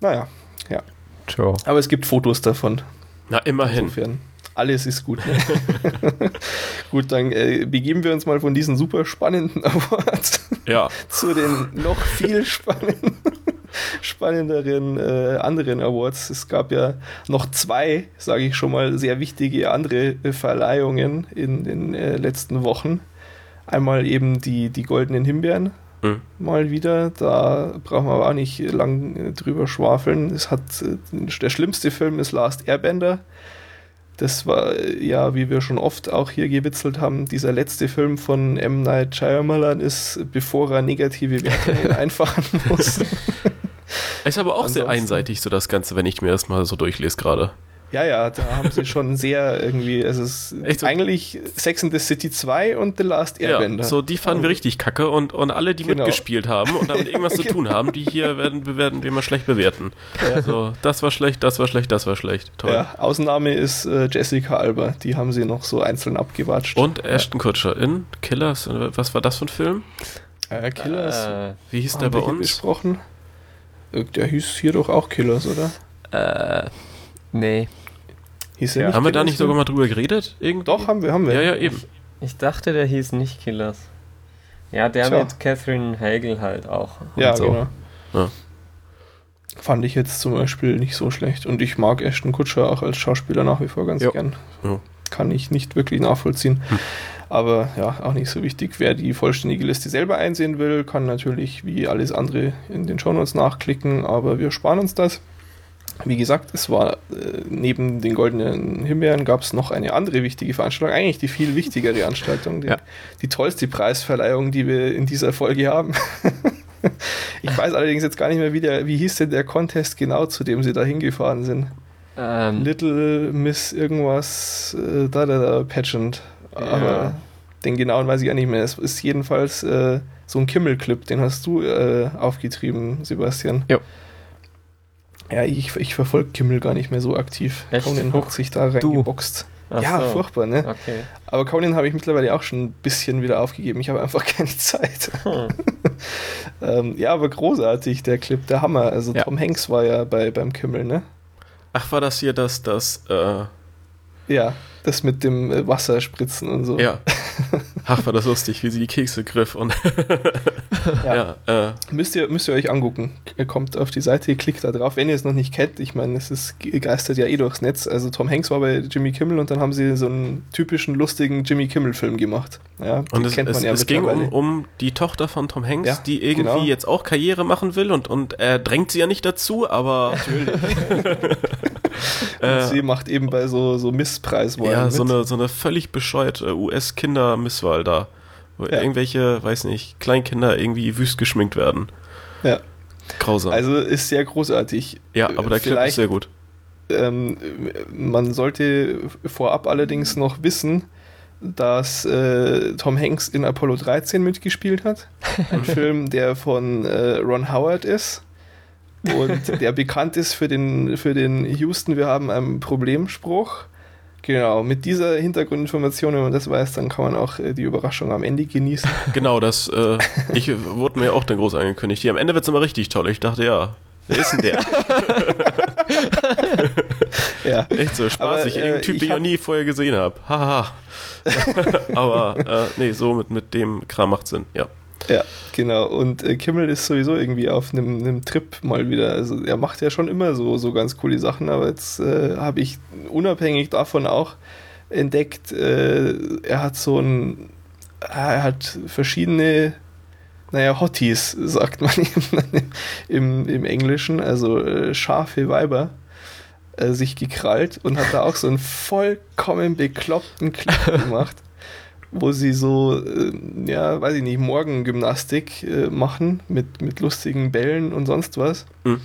Naja, ja. Ciao. Aber es gibt Fotos davon. Na, immerhin. Insofern alles ist gut. Ne? [laughs] gut, dann äh, begeben wir uns mal von diesen super spannenden [laughs] Awards ja. zu den noch viel spannenden, [laughs] spannenderen äh, anderen Awards. Es gab ja noch zwei, sage ich schon mal, sehr wichtige andere äh, Verleihungen in den äh, letzten Wochen. Einmal eben die, die goldenen Himbeeren, mal wieder. Da brauchen wir aber auch nicht lang äh, drüber schwafeln. Es hat äh, der schlimmste Film ist Last Airbender. Das war ja, wie wir schon oft auch hier gewitzelt haben, dieser letzte Film von M. Night Shyamalan ist, bevor er negative Wertungen [laughs] einfahren muss. Ist aber auch Ansonsten, sehr einseitig, so das Ganze, wenn ich mir das mal so durchlese gerade. Ja, ja, da haben sie schon sehr irgendwie, es ist Echt so? eigentlich Sex in the City 2 und The Last Airbender. Ja, so die fanden wir richtig kacke und, und alle, die genau. mitgespielt haben und damit irgendwas zu [laughs] tun haben, die hier werden, werden wir mal schlecht bewerten. Ja. So, das war schlecht, das war schlecht, das war schlecht. Toll. Ja, Ausnahme ist äh, Jessica Alba, die haben sie noch so einzeln abgewatscht. Und Ashton Kutcher in Killers, was war das für ein Film? Äh, Killers. Äh, wie hieß der bei uns? Gesprochen? Äh, der hieß hier doch auch Killers, oder? Äh, nee. Hieß ja, haben wir da nicht sogar mal drüber geredet? Irgendwie? Doch, haben wir, haben wir. Ja, ja, eben. Ich dachte, der hieß nicht Killers. Ja, der Tja. mit Catherine Hagel halt auch. Ja, so. genau. Ja. Fand ich jetzt zum Beispiel nicht so schlecht. Und ich mag Ashton Kutscher auch als Schauspieler nach wie vor ganz jo. gern. Ja. Kann ich nicht wirklich nachvollziehen. Hm. Aber ja, auch nicht so wichtig. Wer die vollständige Liste selber einsehen will, kann natürlich wie alles andere in den Shownotes nachklicken, aber wir sparen uns das. Wie gesagt, es war äh, neben den goldenen Himbeeren gab es noch eine andere wichtige Veranstaltung, eigentlich die viel wichtigere Veranstaltung, die, ja. die tollste Preisverleihung, die wir in dieser Folge haben. [laughs] ich weiß allerdings jetzt gar nicht mehr, wie, der, wie hieß denn der Contest genau, zu dem sie da hingefahren sind. Ähm. Little Miss irgendwas, äh, da, da, da, Pageant. Ja. Aber den genauen weiß ich auch nicht mehr. Es ist jedenfalls äh, so ein Kimmel-Clip, den hast du äh, aufgetrieben, Sebastian. Ja. Ja, ich, ich verfolge Kimmel gar nicht mehr so aktiv. Echt? Conan hat sich da reingeboxt. ja, so. furchtbar, ne? Okay. Aber Conan habe ich mittlerweile auch schon ein bisschen wieder aufgegeben. Ich habe einfach [laughs] keine Zeit. Hm. [laughs] ähm, ja, aber großartig, der Clip, der Hammer. Also ja. Tom Hanks war ja bei, beim Kimmel, ne? Ach, war das hier das, das, äh Ja, das mit dem äh, Wasserspritzen und so. Ja. [laughs] Ach, war das lustig, wie sie die Kekse griff und [laughs] ja. ja äh. müsst, ihr, müsst ihr euch angucken. Ihr kommt auf die Seite, klickt da drauf, wenn ihr es noch nicht kennt. Ich meine, es ist, geistert ja eh durchs Netz. Also Tom Hanks war bei Jimmy Kimmel und dann haben sie so einen typischen lustigen Jimmy Kimmel-Film gemacht. Ja, und es, kennt man es, ja es ging um, um die Tochter von Tom Hanks, ja, die irgendwie genau. jetzt auch Karriere machen will und, und er drängt sie ja nicht dazu, aber natürlich. [laughs] [laughs] äh, sie macht eben bei so, so Misspreiswahlen. Ja, so eine, so eine völlig bescheuerte US-Kinder-Misswahl da. Wo ja. irgendwelche, weiß nicht, Kleinkinder irgendwie wüst geschminkt werden. Ja. Grausam. Also ist sehr großartig. Ja, aber der Clip ist sehr gut. Ähm, man sollte vorab allerdings noch wissen, dass äh, Tom Hanks in Apollo 13 mitgespielt hat. Ein [laughs] Film, der von äh, Ron Howard ist und [laughs] der bekannt ist für den, für den Houston, wir haben einen Problemspruch. Genau, mit dieser Hintergrundinformation, wenn man das weiß, dann kann man auch äh, die Überraschung am Ende genießen. [laughs] Genau, das äh, [laughs] ich, wurde mir auch dann groß angekündigt. Hier am Ende wird es immer richtig toll. Ich dachte, ja, wer ist denn der? ja. Echt so spaßig. Aber, äh, Irgendein Typ, den ich noch nie vorher gesehen habe. Haha. Aber äh, nee, so mit, mit dem Kram macht Sinn, ja. Ja, genau. Und äh, Kimmel ist sowieso irgendwie auf einem, Trip mal wieder. Also er macht ja schon immer so, so ganz coole Sachen, aber jetzt äh, habe ich unabhängig davon auch entdeckt, äh, er hat so ein, er hat verschiedene naja, Hotties, [laughs] sagt man im, im Englischen, also äh, scharfe Weiber, äh, sich gekrallt und hat da auch so einen vollkommen bekloppten Clip [laughs] gemacht, wo sie so, äh, ja, weiß ich nicht, Morgengymnastik äh, machen mit, mit lustigen Bällen und sonst was, mhm.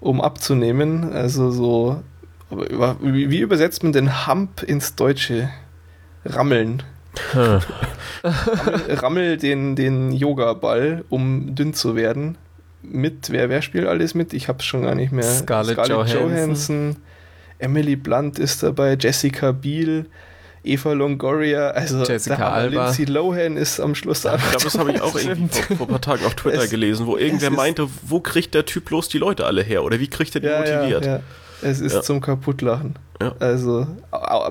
um abzunehmen. Also so, wie, wie übersetzt man den Hump ins Deutsche? Rammeln. rammel, [laughs] rammel den, den Yoga-Ball, um dünn zu werden. Mit, wer, wer spielt alles mit? Ich hab's schon gar nicht mehr. Scarlett, Scarlett Johansson. Johansson. Emily Blunt ist dabei, Jessica Biel. Eva Longoria, also Jessica Alba. Lindsay Lohan ist am Schluss da. Ich glaube, das habe ich auch irgendwie vor, vor, ein paar Tagen auf Twitter [laughs] es, gelesen, wo irgendwer meinte, wo kriegt der Typ bloß die Leute alle her oder wie kriegt er die ja, motiviert? Ja, ja. Es ist ja. zum Kaputtlachen. Ja. Also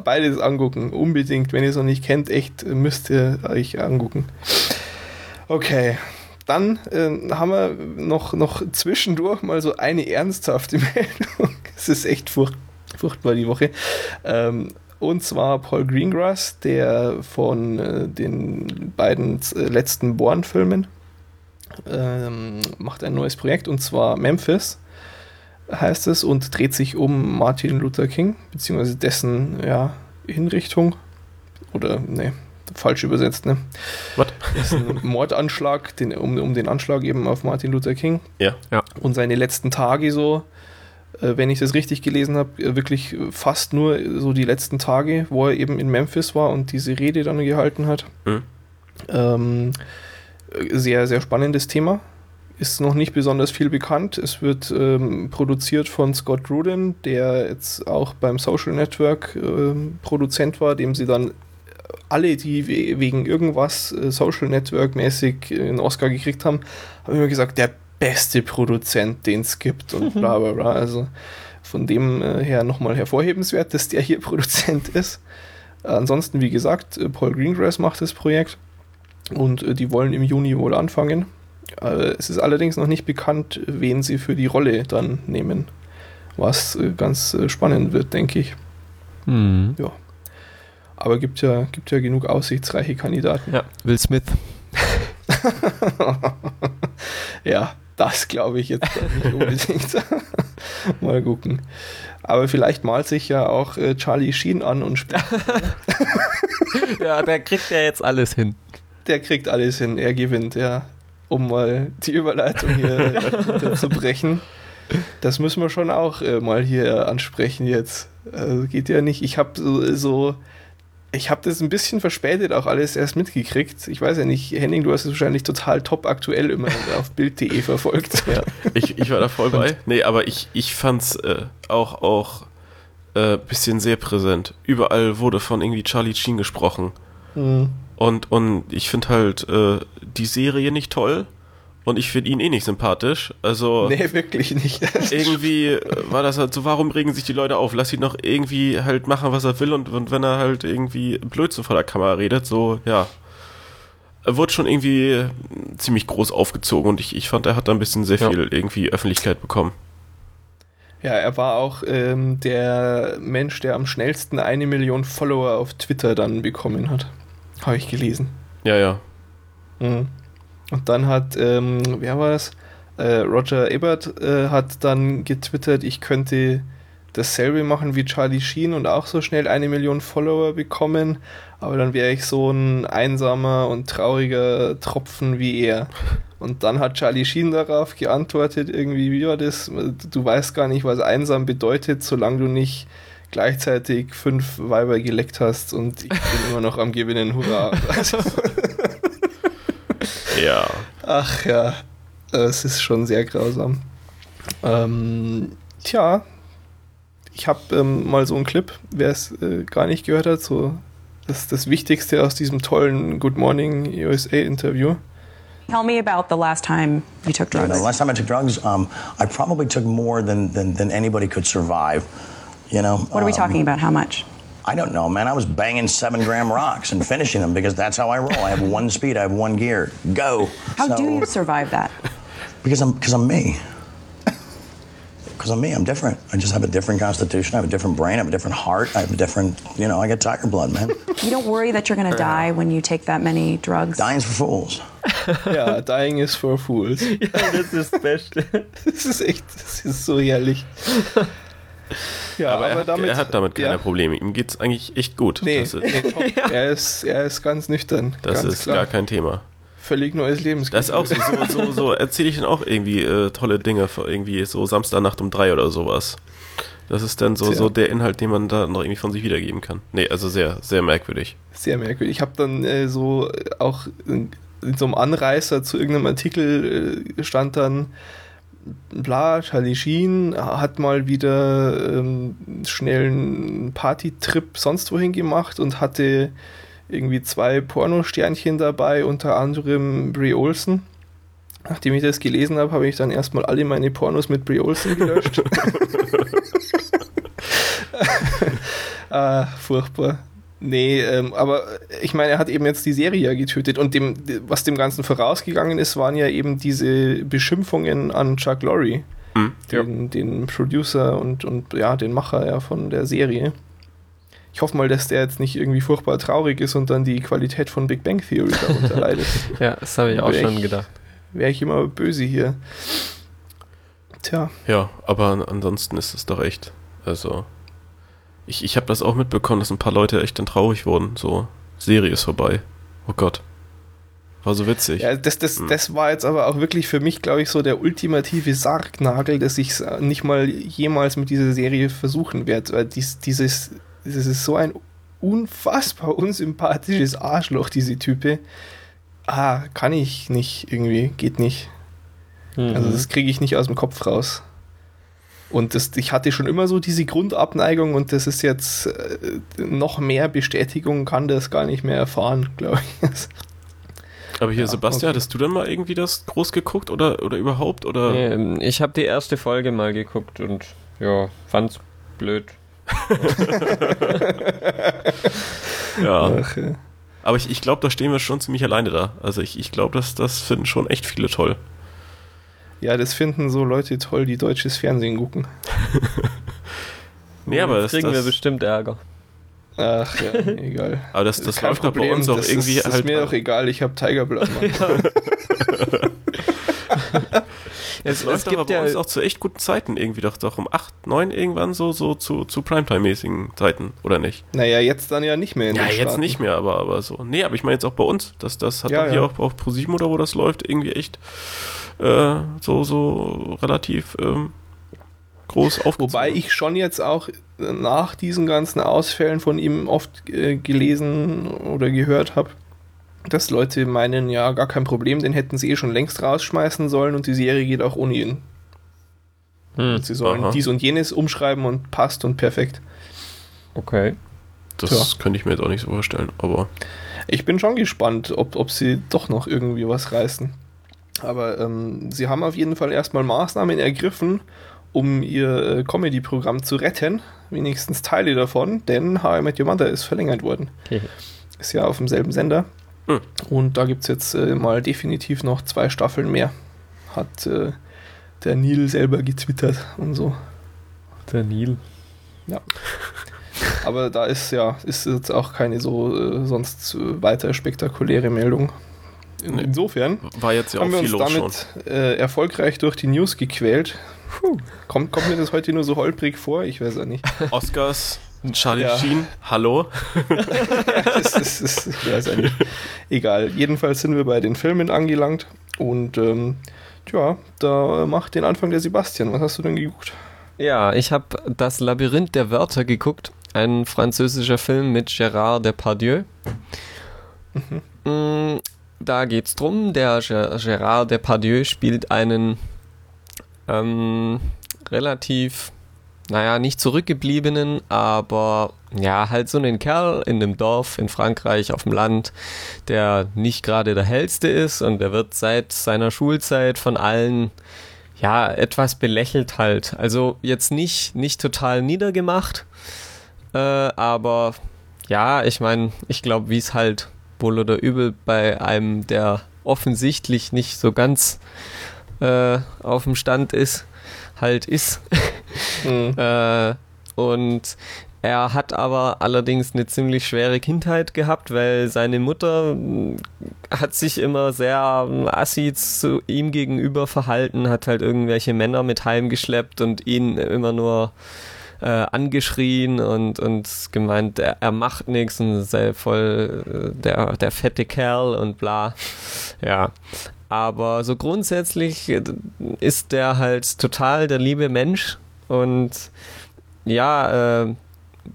beides angucken, unbedingt. Wenn ihr es noch nicht kennt, echt müsst ihr euch angucken. Okay, dann äh, haben wir noch, noch zwischendurch mal so eine ernsthafte [laughs] Meldung. es ist echt furcht, furchtbar die Woche. Ähm, und zwar Paul Greengrass, der von äh, den beiden äh, letzten Born-Filmen ähm, macht ein neues Projekt und zwar Memphis heißt es, und dreht sich um Martin Luther King, beziehungsweise dessen ja, Hinrichtung. Oder, ne, falsch übersetzt, ne? Was? [laughs] Mordanschlag, den, um, um den Anschlag eben auf Martin Luther King. Ja. ja. Und seine letzten Tage so, wenn ich das richtig gelesen habe, äh, wirklich fast nur so die letzten Tage, wo er eben in Memphis war und diese Rede dann gehalten hat. Mhm. Ähm, sehr, sehr spannendes Thema ist noch nicht besonders viel bekannt. Es wird ähm, produziert von Scott Rudin, der jetzt auch beim Social Network ähm, Produzent war, dem sie dann alle, die wegen irgendwas äh, Social Network mäßig einen Oscar gekriegt haben, haben immer gesagt, der beste Produzent, den es gibt und bla bla bla. Also von dem äh, her nochmal hervorhebenswert, dass der hier [laughs] Produzent ist. ansonsten, wie gesagt, äh, Paul Greengrass macht das Projekt und äh, die wollen im Juni wohl anfangen. Es ist allerdings noch nicht bekannt, wen sie für die Rolle dann nehmen. Was ganz spannend wird, denke ich. Mhm. Ja. Aber gibt ja, gibt ja genug aussichtsreiche Kandidaten. Ja, Will Smith. [laughs] ja, das glaube ich jetzt nicht unbedingt. [laughs] Mal gucken. Aber vielleicht malt sich ja auch äh, Charlie Sheen an und spielt. [laughs] ja, der kriegt ja jetzt alles hin. Der kriegt alles hin, er gewinnt, ja um mal die Überleitung hier zu brechen. Das müssen wir schon auch äh, mal hier ansprechen jetzt. Also geht ja nicht. Ich habe so, so, ich habe das ein bisschen verspätet auch alles erst mitgekriegt. Ich weiß ja nicht, Henning, du hast es wahrscheinlich total top aktuell immer [laughs] auf Bild.de verfolgt. Ja, ich, ich war da voll bei. Nee, aber ich, ich fand's äh, auch, auch äh, bisschen sehr präsent. Überall wurde von irgendwie Charlie Sheen gesprochen. Mhm. Und, und ich finde halt äh, die Serie nicht toll. Und ich finde ihn eh nicht sympathisch. Also. [laughs] Nee, wirklich nicht. [laughs] irgendwie äh, war das halt so, warum regen sich die Leute auf? Lass ihn doch irgendwie halt machen, was er will. Und, und wenn er halt irgendwie Blödsinn vor der Kamera redet, so, ja. Er wurde schon irgendwie ziemlich groß aufgezogen und ich, ich fand, er hat da ein bisschen sehr viel ja. irgendwie Öffentlichkeit bekommen. Ja, er war auch ähm, der Mensch, der am schnellsten eine Million Follower auf Twitter dann bekommen hat. Habe ich gelesen. Ja, ja. Mhm. Und dann hat, ähm, wer war das? Äh, Roger Ebert äh, hat dann getwittert, ich könnte dasselbe machen wie Charlie Sheen und auch so schnell eine Million Follower bekommen, aber dann wäre ich so ein einsamer und trauriger Tropfen wie er. Und dann hat Charlie Sheen darauf geantwortet, irgendwie, wie war das? Du weißt gar nicht, was einsam bedeutet, solange du nicht gleichzeitig fünf Weiber geleckt hast und ich bin immer noch am Gewinnen, hurra. [laughs] [laughs] ja. Ach ja, es ist schon sehr grausam. Ähm, tja, ich habe ähm, mal so einen Clip, wer es äh, gar nicht gehört hat, so das, das Wichtigste aus diesem tollen Good Morning USA Interview. Tell me about the last time you took drugs. Know, the last time I took drugs, um, I probably took more than, than, than anybody could survive. You know. What are we um, talking about? How much? I don't know, man. I was banging seven gram rocks and finishing them because that's how I roll. I have one speed, I have one gear. Go. How so, do you survive that? Because I'm because I'm me. Because I'm me. I'm different. I just have a different constitution. I have a different brain. I have a different heart. I have a different, you know, I get tiger blood, man. You don't worry that you're going to die when you take that many drugs? Dying's for fools. [laughs] Ja, Dying is for Fools. Ja, das ist das Beste. Das ist echt, das ist so herrlich. [laughs] Ja, aber, er, hat, damit, er hat damit keine ja. Probleme. Ihm geht es eigentlich echt gut. Nee, das ist, nee top. [laughs] er, ist, er ist ganz nüchtern. Das ganz ist klar. gar kein Thema. Völlig neues Lebensgefühl. Das ist auch so, so, so, so erzähle ich dann auch irgendwie äh, tolle Dinge für irgendwie so Samstagnacht um drei oder sowas. Das ist dann so, so der Inhalt, den man da noch irgendwie von sich wiedergeben kann. Nee, also sehr, sehr merkwürdig. Sehr merkwürdig. Ich habe dann äh, so auch in, in, so einem Anreißer zu irgendeinem Artikel äh, stand dann, bla, Charlie Sheen hat mal wieder ähm, schnell einen Partytrip sonst wohin gemacht und hatte irgendwie zwei Pornosternchen dabei, unter anderem Brie Olsen. Nachdem ich das gelesen habe, habe ich dann erstmal alle meine Pornos mit Brie Olsen gelöscht. [laughs] [laughs] ah, furchtbar. Nee, ähm, aber ich meine, er hat eben jetzt die Serie ja getötet und dem, was dem Ganzen vorausgegangen ist, waren ja eben diese Beschimpfungen an Chuck Lorre, mhm, den, ja. den Producer und, und ja, den Macher ja von der Serie. Ich hoffe mal, dass der jetzt nicht irgendwie furchtbar traurig ist und dann die Qualität von Big Bang Theory darunter [laughs] leidet. ja, das habe ich auch schon ich, gedacht. Wäre ich immer böse hier. Tja. Ja, aber ansonsten ist es doch echt. Also, ich, ich habe das auch mitbekommen, dass ein paar Leute echt dann traurig wurden. So, Serie ist vorbei. Oh Gott. War so witzig. Ja, das, das, hm. das war jetzt aber auch wirklich für mich, glaube ich, so der ultimative Sargnagel, dass ich nicht mal jemals mit dieser Serie versuchen werde. Weil dies, dieses, das ist so ein unfassbar unsympathisches Arschloch, diese Type. Ah, kann ich nicht irgendwie, geht nicht. Mhm. Also das kriege ich nicht aus dem Kopf raus. Und das, ich hatte schon immer so diese Grundabneigung und das ist jetzt äh, noch mehr Bestätigung, kann das gar nicht mehr erfahren, [laughs] glaube ich. Aber hier, ja, Sebastian, okay. hattest du dann mal irgendwie das groß geguckt oder, oder überhaupt? Oder? Nee, ähm, ich habe die erste Folge mal geguckt und ja, fand's blöd. [laughs] ja. Ach, ja. Aber ich, ich glaube, da stehen wir schon ziemlich alleine da. Also ich, ich glaube, das, das finden schon echt viele toll. Ja, das finden so Leute toll, die deutsches Fernsehen gucken. [laughs] nee, aber das kriegen das, wir bestimmt Ärger. Ach ja, [laughs] egal. Aber das, das läuft doch bei uns auch irgendwie ist, das halt. ist mir doch egal, ich habe Tiger Blood. [laughs] es, läuft es aber bei ja uns auch zu echt guten Zeiten irgendwie doch, doch um 8, 9 irgendwann so, so zu, zu Primetime-mäßigen Zeiten, oder nicht? Naja, jetzt dann ja nicht mehr. In ja, jetzt nicht mehr, aber, aber so. Nee, aber ich meine jetzt auch bei uns. Das, das hat ja, doch hier ja. auch auf Pro7 oder wo das läuft, irgendwie echt äh, so, so relativ ähm, groß aufgezogen. Wobei ich schon jetzt auch nach diesen ganzen Ausfällen von ihm oft äh, gelesen oder gehört habe, dass Leute meinen, ja, gar kein Problem, den hätten sie eh schon längst rausschmeißen sollen und die Serie geht auch ohne ihn. Hm. sie sollen Aha. dies und jenes umschreiben und passt und perfekt. Okay. Das Tja. könnte ich mir jetzt auch nicht so vorstellen, aber. Ich bin schon gespannt, ob, ob sie doch noch irgendwie was reißen. Aber ähm, sie haben auf jeden Fall erstmal Maßnahmen ergriffen, um ihr äh, Comedy-Programm zu retten. Wenigstens Teile davon, denn How I Met Your Mother ist verlängert worden. Okay. Ist ja auf demselben Sender. Mhm. Und da gibt es jetzt äh, mal definitiv noch zwei Staffeln mehr. Hat äh, der Neil selber getwittert und so. Der Neil. Ja. Aber da ist ja, ist jetzt auch keine so äh, sonst weiter spektakuläre Meldung. In, insofern war jetzt ja haben wir uns damit äh, erfolgreich durch die News gequält. Puh. Kommt, kommt mir das heute nur so holprig vor? Ich weiß ja nicht. [laughs] Oscars, Charlie ja. Sheen, hallo? das, das, das, ich weiß ja nicht. Egal, jedenfalls sind wir bei den Filmen angelangt und ähm, tja, da macht den Anfang der Sebastian. Was hast du denn geguckt? Ja, ich habe das Labyrinth der Wörter geguckt. Ein französischer Film mit Gérard Depardieu. Mhm. Da geht es drum, der Gérard Depardieu spielt einen ähm, relativ, naja, nicht zurückgebliebenen, aber ja, halt so einen Kerl in dem Dorf in Frankreich auf dem Land, der nicht gerade der hellste ist und der wird seit seiner Schulzeit von allen ja, etwas belächelt halt. Also jetzt nicht, nicht total niedergemacht, äh, aber ja, ich meine, ich glaube, wie es halt wohl oder übel bei einem, der offensichtlich nicht so ganz äh, auf dem Stand ist, halt ist. [laughs] Mhm. äh, und er hat aber allerdings eine ziemlich schwere Kindheit gehabt, weil seine Mutter hm, hat sich immer sehr hm, assi zu ihm gegenüber verhalten, hat halt irgendwelche Männer mit heimgeschleppt und ihn immer nur äh, angeschrien und, und gemeint, er, er macht nichts und sei voll äh, der, der fette Kerl und bla. Ja. Aber so grundsätzlich äh, ist der halt total der liebe Mensch und ja, äh,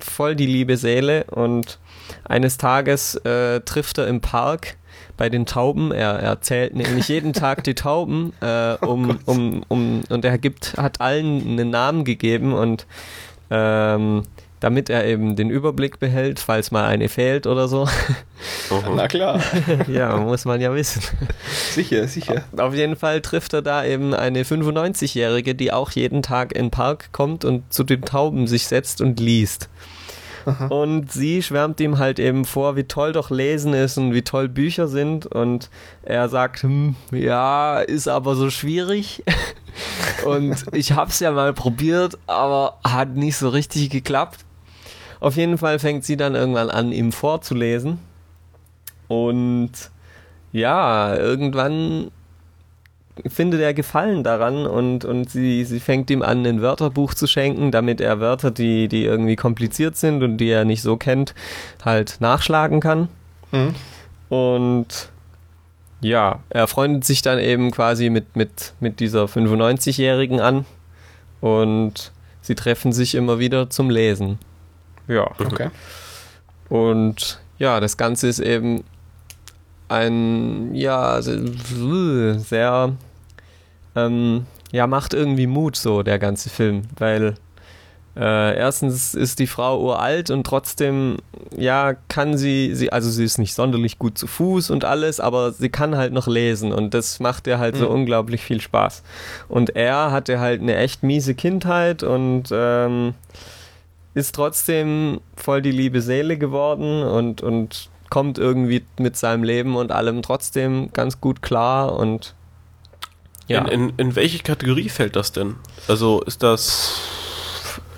voll die liebe Seele und eines Tages äh, trifft er im Park bei den Tauben. Er, er zählt nämlich jeden Tag die Tauben äh, [laughs] um, oh um, um, und er gibt, hat allen einen Namen gegeben und ähm, damit er eben den Überblick behält, falls mal eine fehlt oder so. Na klar. [laughs] ja, muss man ja wissen. Sicher, sicher. Auf jeden Fall trifft er da eben eine 95-Jährige, die auch jeden Tag in den Park kommt und zu den Tauben sich setzt und liest. Und sie schwärmt ihm halt eben vor, wie toll doch Lesen ist und wie toll Bücher sind. Und er sagt, hm, ja, ist aber so schwierig. [laughs] und ich hab's ja mal probiert, aber hat nicht so richtig geklappt. Auf jeden Fall fängt sie dann irgendwann an, ihm vorzulesen. Und ja, irgendwann findet er Gefallen daran und, und sie, sie fängt ihm an, ein Wörterbuch zu schenken, damit er Wörter, die, die irgendwie kompliziert sind und die er nicht so kennt, halt nachschlagen kann. Mhm. Und ja, er freundet sich dann eben quasi mit, mit, mit dieser 95-Jährigen an und sie treffen sich immer wieder zum Lesen. Ja. Okay. Und ja, das Ganze ist eben ein, ja, sehr, ähm, ja, macht irgendwie Mut so, der ganze Film, weil äh, erstens ist die Frau uralt und trotzdem, ja, kann sie, sie, also sie ist nicht sonderlich gut zu Fuß und alles, aber sie kann halt noch lesen und das macht ihr halt mhm. so unglaublich viel Spaß. Und er hatte halt eine echt miese Kindheit und ähm, ist trotzdem voll die liebe Seele geworden und, und kommt irgendwie mit seinem Leben und allem trotzdem ganz gut klar und ja. In, in, in welche Kategorie fällt das denn? Also ist das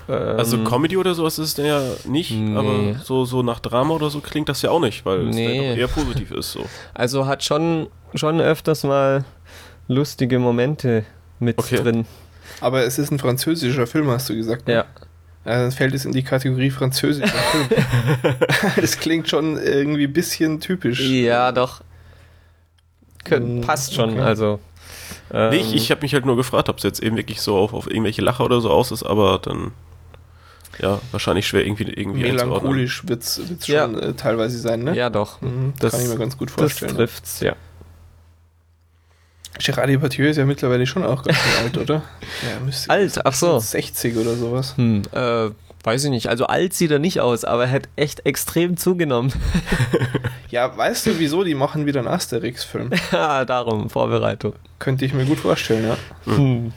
also ähm, Comedy oder sowas ist es ja nicht, nee. aber so, so nach Drama oder so klingt das ja auch nicht, weil nee. es eher positiv ist so. Also hat schon, schon öfters mal lustige Momente mit okay. drin. Aber es ist ein französischer Film, hast du gesagt. Ne? Ja. Ja, dann fällt es in die Kategorie französischer Film. [laughs] das klingt schon irgendwie ein bisschen typisch. Ja, doch. Kön mm, passt schon, okay. also. Ähm, nee, ich, ich habe mich halt nur gefragt, ob es jetzt eben wirklich so auf, auf irgendwelche Lacher oder so aus ist, aber dann ja, wahrscheinlich schwer irgendwie irgendwie Melancholisch wird es schon ja. äh, teilweise sein, ne? Ja, doch. Mhm, das kann ich mir ganz gut vorstellen. Das trifft's, ja. Gerard Depardieu ist ja mittlerweile schon auch ganz schön [laughs] alt, oder? Ja, müsste alt, ach so. 60 oder sowas. Hm, äh, weiß ich nicht. Also alt sieht er nicht aus, aber er hat echt extrem zugenommen. [laughs] ja, weißt du wieso? Die machen wieder einen Asterix-Film. [laughs] ja, darum, Vorbereitung. Könnte ich mir gut vorstellen, ja. Hm.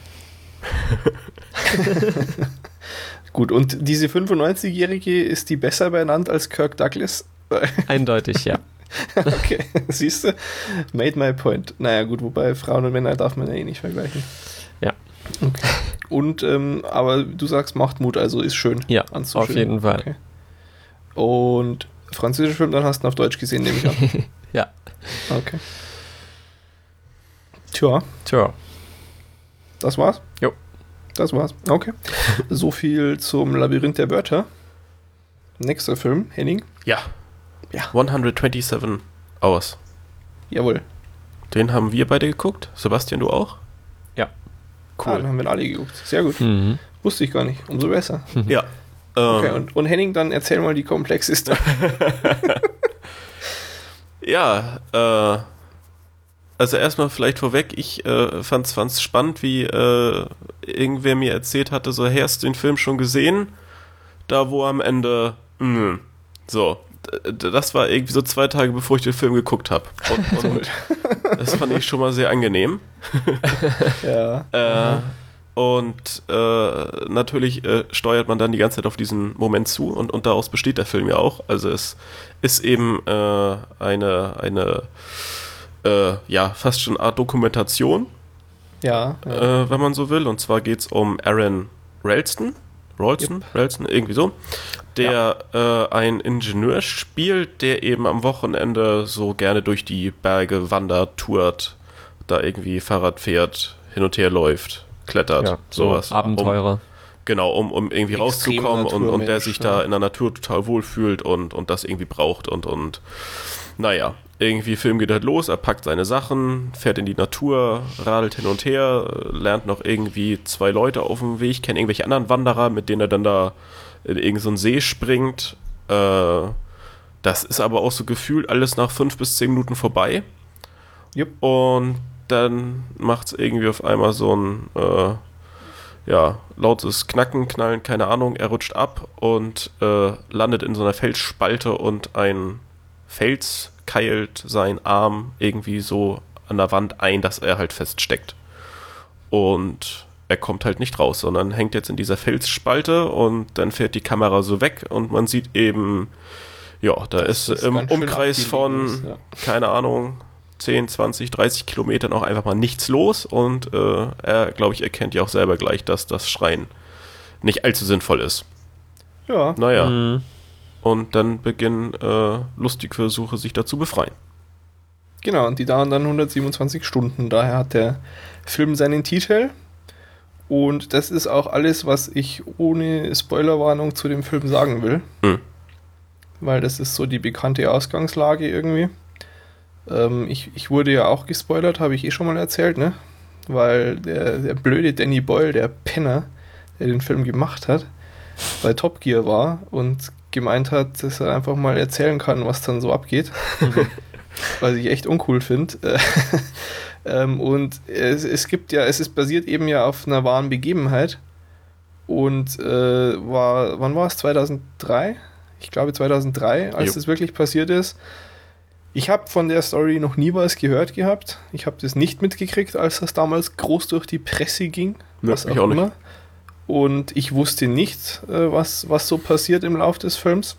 [laughs] gut, und diese 95-Jährige, ist die besser benannt als Kirk Douglas? Eindeutig, ja. okay, siehst du? Made my point. Naja, gut, wobei Frauen und Männer darf man ja eh nicht vergleichen. Okay. Und, ähm, aber du sagst, macht Mut, also ist schön ja. Auf jeden Fall. Okay. Und französische Film, dann hast du ihn auf Deutsch gesehen, nehme ich an. [laughs] ja. Okay. Tja. Tja. Das war's? Jo. Das war's. Okay. [laughs] so viel zum Labyrinth der Wörter. Nächster Film, Henning. Ja. Ja. 127 Hours. Jawohl. Den haben wir beide geguckt. Sebastian, du auch? Cool. Ah, den haben wir alle geguckt. Sehr gut. Mhm. Wusste ich gar nicht. Umso besser. [laughs] Ja. Okay, ähm. und, und Henning, dann erzähl mal die komplexeste. [laughs] [laughs] ja, äh, also erstmal vielleicht vorweg, ich äh, fand es spannend, wie äh, irgendwer mir erzählt hatte, so, hey, hast du den Film schon gesehen? Da wo am Ende, mh, so, das war irgendwie so zwei Tage, bevor ich den Film geguckt habe. Und, [laughs] und das fand ich schon mal sehr angenehm. [laughs] ja. [laughs] Äh, und äh, natürlich äh, steuert man dann die ganze Zeit auf diesen Moment zu und, und daraus besteht der Film ja auch. Also es ist eben äh, eine, eine äh, ja, fast schon eine Art Dokumentation. Ja. ja. Äh, wenn man so will. Und zwar geht es um Aaron Ralston Rolson, yep. Ralston, irgendwie so, der ja. äh, ein Ingenieur spielt, der eben am Wochenende so gerne durch die Berge wandert, tourt, da irgendwie Fahrrad fährt, hin und her läuft, klettert, ja, sowas. So Abenteurer. Um, genau, um, um irgendwie Extreme rauszukommen und, und der sich da in der Natur total wohlfühlt und, und das irgendwie braucht und, und naja, irgendwie Film geht halt los, er packt seine Sachen, fährt in die Natur, radelt hin und her, lernt noch irgendwie zwei Leute auf dem Weg, kennt irgendwelche anderen Wanderer, mit denen er dann da in irgendeinen so See springt. Äh, das ist aber auch so gefühlt alles nach fünf bis zehn Minuten vorbei. Yep. Und dann macht es irgendwie auf einmal so ein äh, ja, lautes Knacken, Knallen, keine Ahnung. Er rutscht ab und äh, landet in so einer Felsspalte und ein Fels keilt seinen Arm irgendwie so an der Wand ein, dass er halt feststeckt. Und er kommt halt nicht raus, sondern hängt jetzt in dieser Felsspalte und dann fährt die Kamera so weg und man sieht eben, ja, da ist, ist, im Umkreis von, ist, ja. keine Ahnung, 10, 20, 30 Kilometern auch einfach mal nichts los und äh, er, glaube ich, erkennt ja auch selber gleich, dass das Schreien nicht allzu sinnvoll ist. Ja. Naja. Mhm. Und dann beginnen äh, lustige Versuche, sich da zu befreien. Genau, und die dauern dann 127 Stunden. Daher hat der Film seinen Titel. Und das ist auch alles, was ich ohne Spoilerwarnung zu dem Film sagen will. Hm. Weil das ist so die bekannte Ausgangslage irgendwie. Ähm, ich, ich wurde ja auch gespoilert, habe ich eh schon mal erzählt, ne? Weil der, der blöde Danny Boyle, der Penner, der den Film gemacht hat, bei Top Gear war und gemeint hat, dass er einfach mal erzählen kann, was dann so abgeht. Mhm. [laughs] was ich echt uncool finde. [laughs] ähm, und es, es gibt ja, es ist basiert eben ja auf einer wahren Begebenheit. Und äh, war, wann war es? 2003? Ich glaube 2003, als es wirklich passiert ist. Ich habe von der Story noch nie was gehört gehabt. Ich habe das nicht mitgekriegt, als das damals groß durch die Presse ging. Ja, was auch, auch immer. Nicht und ich wusste nicht, äh, was, was so passiert im Lauf des Films.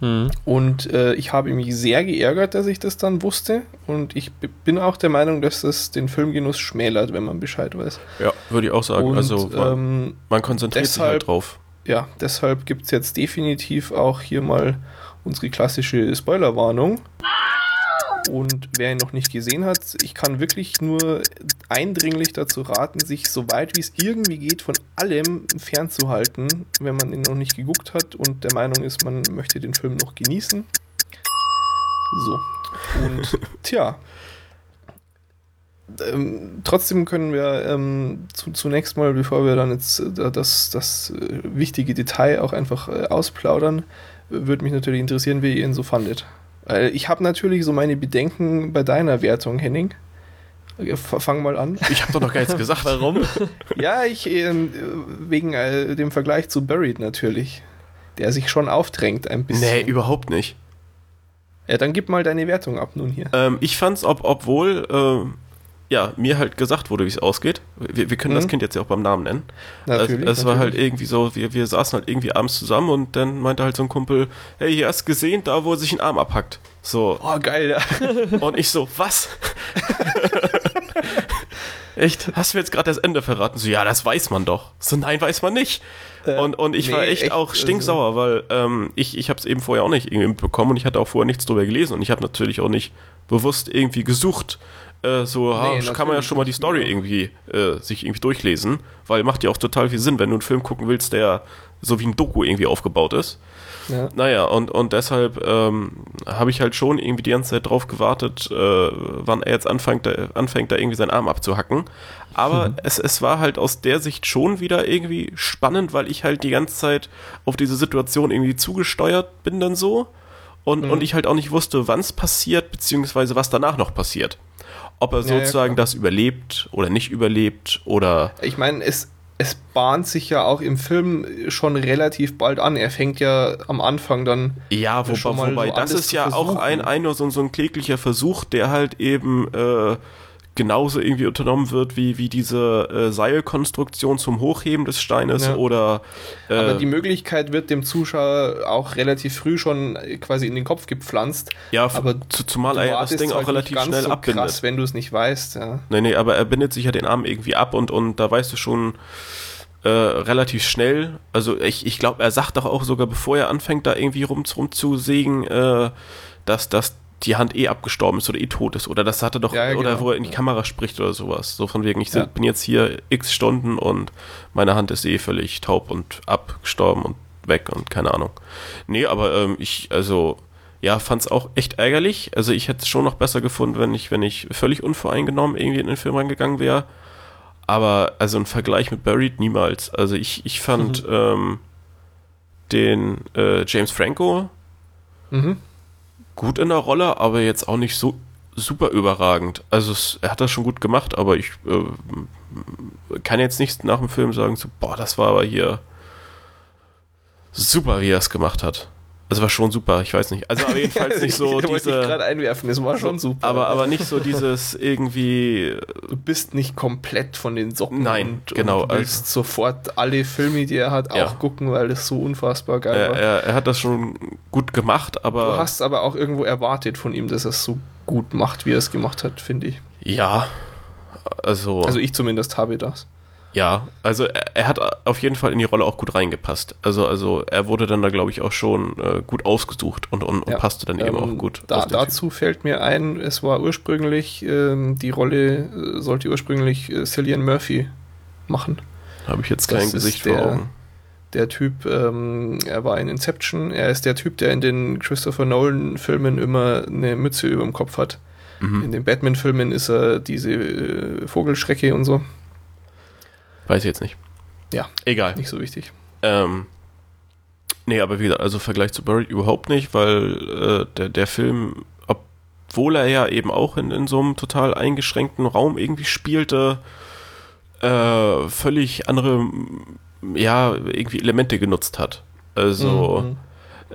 Mhm. Und äh, ich habe mich sehr geärgert, dass ich das dann wusste. Und ich bin auch der Meinung, dass das den Filmgenuss schmälert, wenn man Bescheid weiß. Ja, würde ich auch sagen. Und, also man, ähm, man konzentriert deshalb, sich halt drauf. Ja, deshalb gibt es jetzt definitiv auch hier mal unsere klassische Spoilerwarnung. Und wer ihn noch nicht gesehen hat, ich kann wirklich nur eindringlich dazu raten, sich so weit wie es irgendwie geht von allem fernzuhalten, wenn man ihn noch nicht geguckt hat und der Meinung ist, man möchte den Film noch genießen. So. Und [laughs] tja. Ähm, trotzdem können wir ähm, zu, zunächst mal, bevor wir dann jetzt äh, das, das äh, wichtige Detail auch einfach äh, ausplaudern, würde mich natürlich interessieren, wie ihr ihn so fandet. Ich habe natürlich so meine Bedenken bei deiner Wertung, Henning. Fang mal an. Ich habe doch noch gar nichts gesagt. [laughs] Warum? ja, ich äh, wegen äh, dem Vergleich zu Buried natürlich. Der sich schon aufdrängt ein bisschen. Nee, überhaupt nicht. Ja, dann gib mal deine Wertung ab nun hier. Ähm, ich fand's, ob, obwohl äh, ja, mir halt gesagt wurde, wie es ausgeht. Wir, wir können mhm. das Kind jetzt ja auch beim Namen nennen. Natürlich. Es, es war halt irgendwie so, wir, wir saßen halt irgendwie abends zusammen und dann meinte halt so ein Kumpel, hey, hier hast du gesehen, da wo er sich einen Arm abhackt. So. Oh, geil. Ja. [laughs] Und ich so, was? [laughs] echt? Hast du mir jetzt gerade das Ende verraten? So, ja, das weiß man doch. So, nein, weiß man nicht. Äh, und, und ich nee, war echt, echt auch stinksauer, also. weil ähm, ich, ich habe es eben vorher auch nicht irgendwie mitbekommen und ich hatte auch vorher nichts drüber gelesen und ich habe natürlich auch nicht bewusst irgendwie gesucht, äh, so nee, kann man ja schon mal die Story irgendwie äh, sich irgendwie durchlesen, weil macht ja auch total viel Sinn, wenn du einen Film gucken willst, der so wie ein Doku irgendwie aufgebaut ist. Ja. Naja, und, und deshalb ähm, habe ich halt schon irgendwie die ganze Zeit drauf gewartet, äh, wann er jetzt anfängt, da, anfängt, da irgendwie seinen Arm abzuhacken. Aber mhm. es, es war halt aus der Sicht schon wieder irgendwie spannend, weil ich halt die ganze Zeit auf diese Situation irgendwie zugesteuert bin dann so. Und, mhm. und ich halt auch nicht wusste, wann es passiert, beziehungsweise was danach noch passiert ob er sozusagen ja, das überlebt oder nicht überlebt oder. Ich meine, es, es bahnt sich ja auch im Film schon relativ bald an. Er fängt ja am Anfang dann. Ja, wobei, wobei so das ist ja auch ein, ein so, so ein kläglicher Versuch, der halt eben äh, genauso irgendwie unternommen wird wie, wie diese äh, Seilkonstruktion zum Hochheben des Steines ja. oder. Äh, Aber die Möglichkeit wird dem Zuschauer auch relativ früh schon quasi in den Kopf gepflanzt. Ja, aber zu, zumal er das Ding auch relativ schnell so abbindet. Krass, wenn du es nicht weißt. Ja. Nee, nee, aber er bindet sich ja den Arm irgendwie ab und, und da weißt du schon äh, relativ schnell. Also ich, ich glaube, er sagt doch auch sogar, bevor er anfängt, da irgendwie rum, rumzusägen, äh, dass, dass die Hand eh abgestorben ist oder eh tot ist. Oder das hatte doch, ja, ja, oder genau. wo er in die Kamera spricht oder sowas. So von wegen, ich ja. bin jetzt hier x Stunden und meine Hand ist eh völlig taub und abgestorben und weg und keine Ahnung. Nee, aber ähm, ich, also, ja, fand es auch echt ärgerlich. Also ich hätte es schon noch besser gefunden, wenn ich, wenn ich völlig unvoreingenommen irgendwie in den Film reingegangen wäre. Aber also ein Vergleich mit Buried niemals. Also ich, ich fand mhm. ähm, den äh, James Franco mhm. Gut in der Rolle, aber jetzt auch nicht so super überragend. Also es, er hat das schon gut gemacht, aber ich äh, kann jetzt nicht nach dem Film sagen, so, boah, das war aber hier super, wie er es gemacht hat. Also war schon super, ich weiß nicht. Also aber jedenfalls [laughs] nicht so ich diese. Ich gerade einwerfen, es war schon super. Aber, aber nicht so dieses irgendwie. Du bist nicht komplett von den Socken. Nein, und, genau. Und du willst also, sofort alle Filme, die er hat, ja. auch gucken, weil das so unfassbar geil er, war. Er, er, hat das schon gut gemacht, aber. Du hast aber auch irgendwo erwartet von ihm, dass er es so gut macht, wie er es gemacht hat, finde ich. Ja. Also. Also ich zumindest habe das. Ja, also er, er, hat auf jeden Fall in die Rolle auch gut reingepasst. Also, also er wurde dann da, glaube ich, auch schon äh, gut ausgesucht und, und, ja. passte dann ähm, eben auch gut. Da, dazu typ. fällt mir ein, es war ursprünglich, ähm, die Rolle äh, sollte ursprünglich äh, Cillian Murphy machen. Habe ich jetzt kein Gesicht der, vor Augen. Der Typ, ähm, er war in Inception, er ist der Typ, der in den Christopher Nolan-Filmen immer eine Mütze über dem Kopf hat. Mhm. In den Batman-Filmen ist er diese äh, Vogelschrecke und so. Weiß ich jetzt nicht. Ja. Egal. Nicht so wichtig. Ähm, nee, aber wie gesagt, also Vergleich zu Buried überhaupt nicht, weil äh, der, der Film, obwohl er ja eben auch in, in so einem total eingeschränkten Raum irgendwie spielte, äh, völlig andere, ja, irgendwie Elemente genutzt hat. Also. Mhm.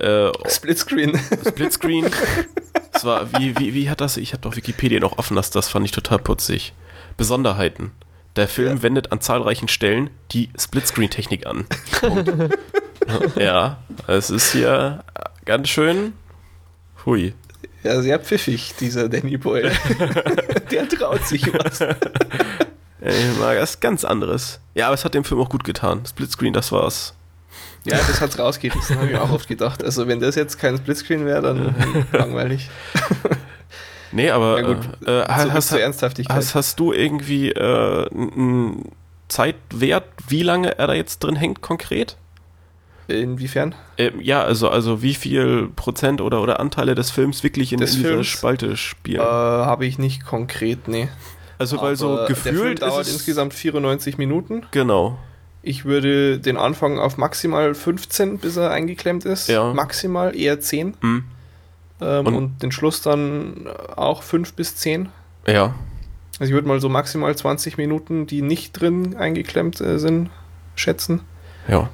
Äh, Splitscreen. Splitscreen. [laughs] das war, wie, wie, wie hat das? Ich habe doch Wikipedia noch offen, das, das fand ich total putzig. Besonderheiten. Der Film ja. wendet an zahlreichen Stellen die Splitscreen-Technik an. [laughs] ja, es ist hier ganz schön. Hui. Ja, sehr pfiffig, dieser Danny Boyle. [laughs] Der traut sich was. Ich mag was ganz anderes. Ja, aber es hat dem Film auch gut getan. Splitscreen, das war's. Ja, das hat's rausgerissen, habe ich auch oft gedacht. Also, wenn das jetzt kein Splitscreen wäre, dann [laughs] langweilig. Nee, aber gut, äh, hast, Ernsthaftigkeit. Hast, hast du irgendwie äh, einen Zeitwert, wie lange er da jetzt drin hängt konkret? Inwiefern? Äh, ja, also, also wie viel Prozent oder, oder Anteile des Films wirklich in, in dieser Spalte spielen? Äh, Habe ich nicht konkret, nee. Also, weil Aber so gefühlt. Der Film dauert insgesamt 94 Minuten. Genau. Ich würde den Anfang auf maximal 15, bis er eingeklemmt ist. Ja. Maximal eher 10. Mhm. Ähm, und, und, den Schluss dann auch 5 bis 10. Ja. Also ich würde mal so maximal 20 Minuten, die nicht drin eingeklemmt äh, sind, schätzen. Ja.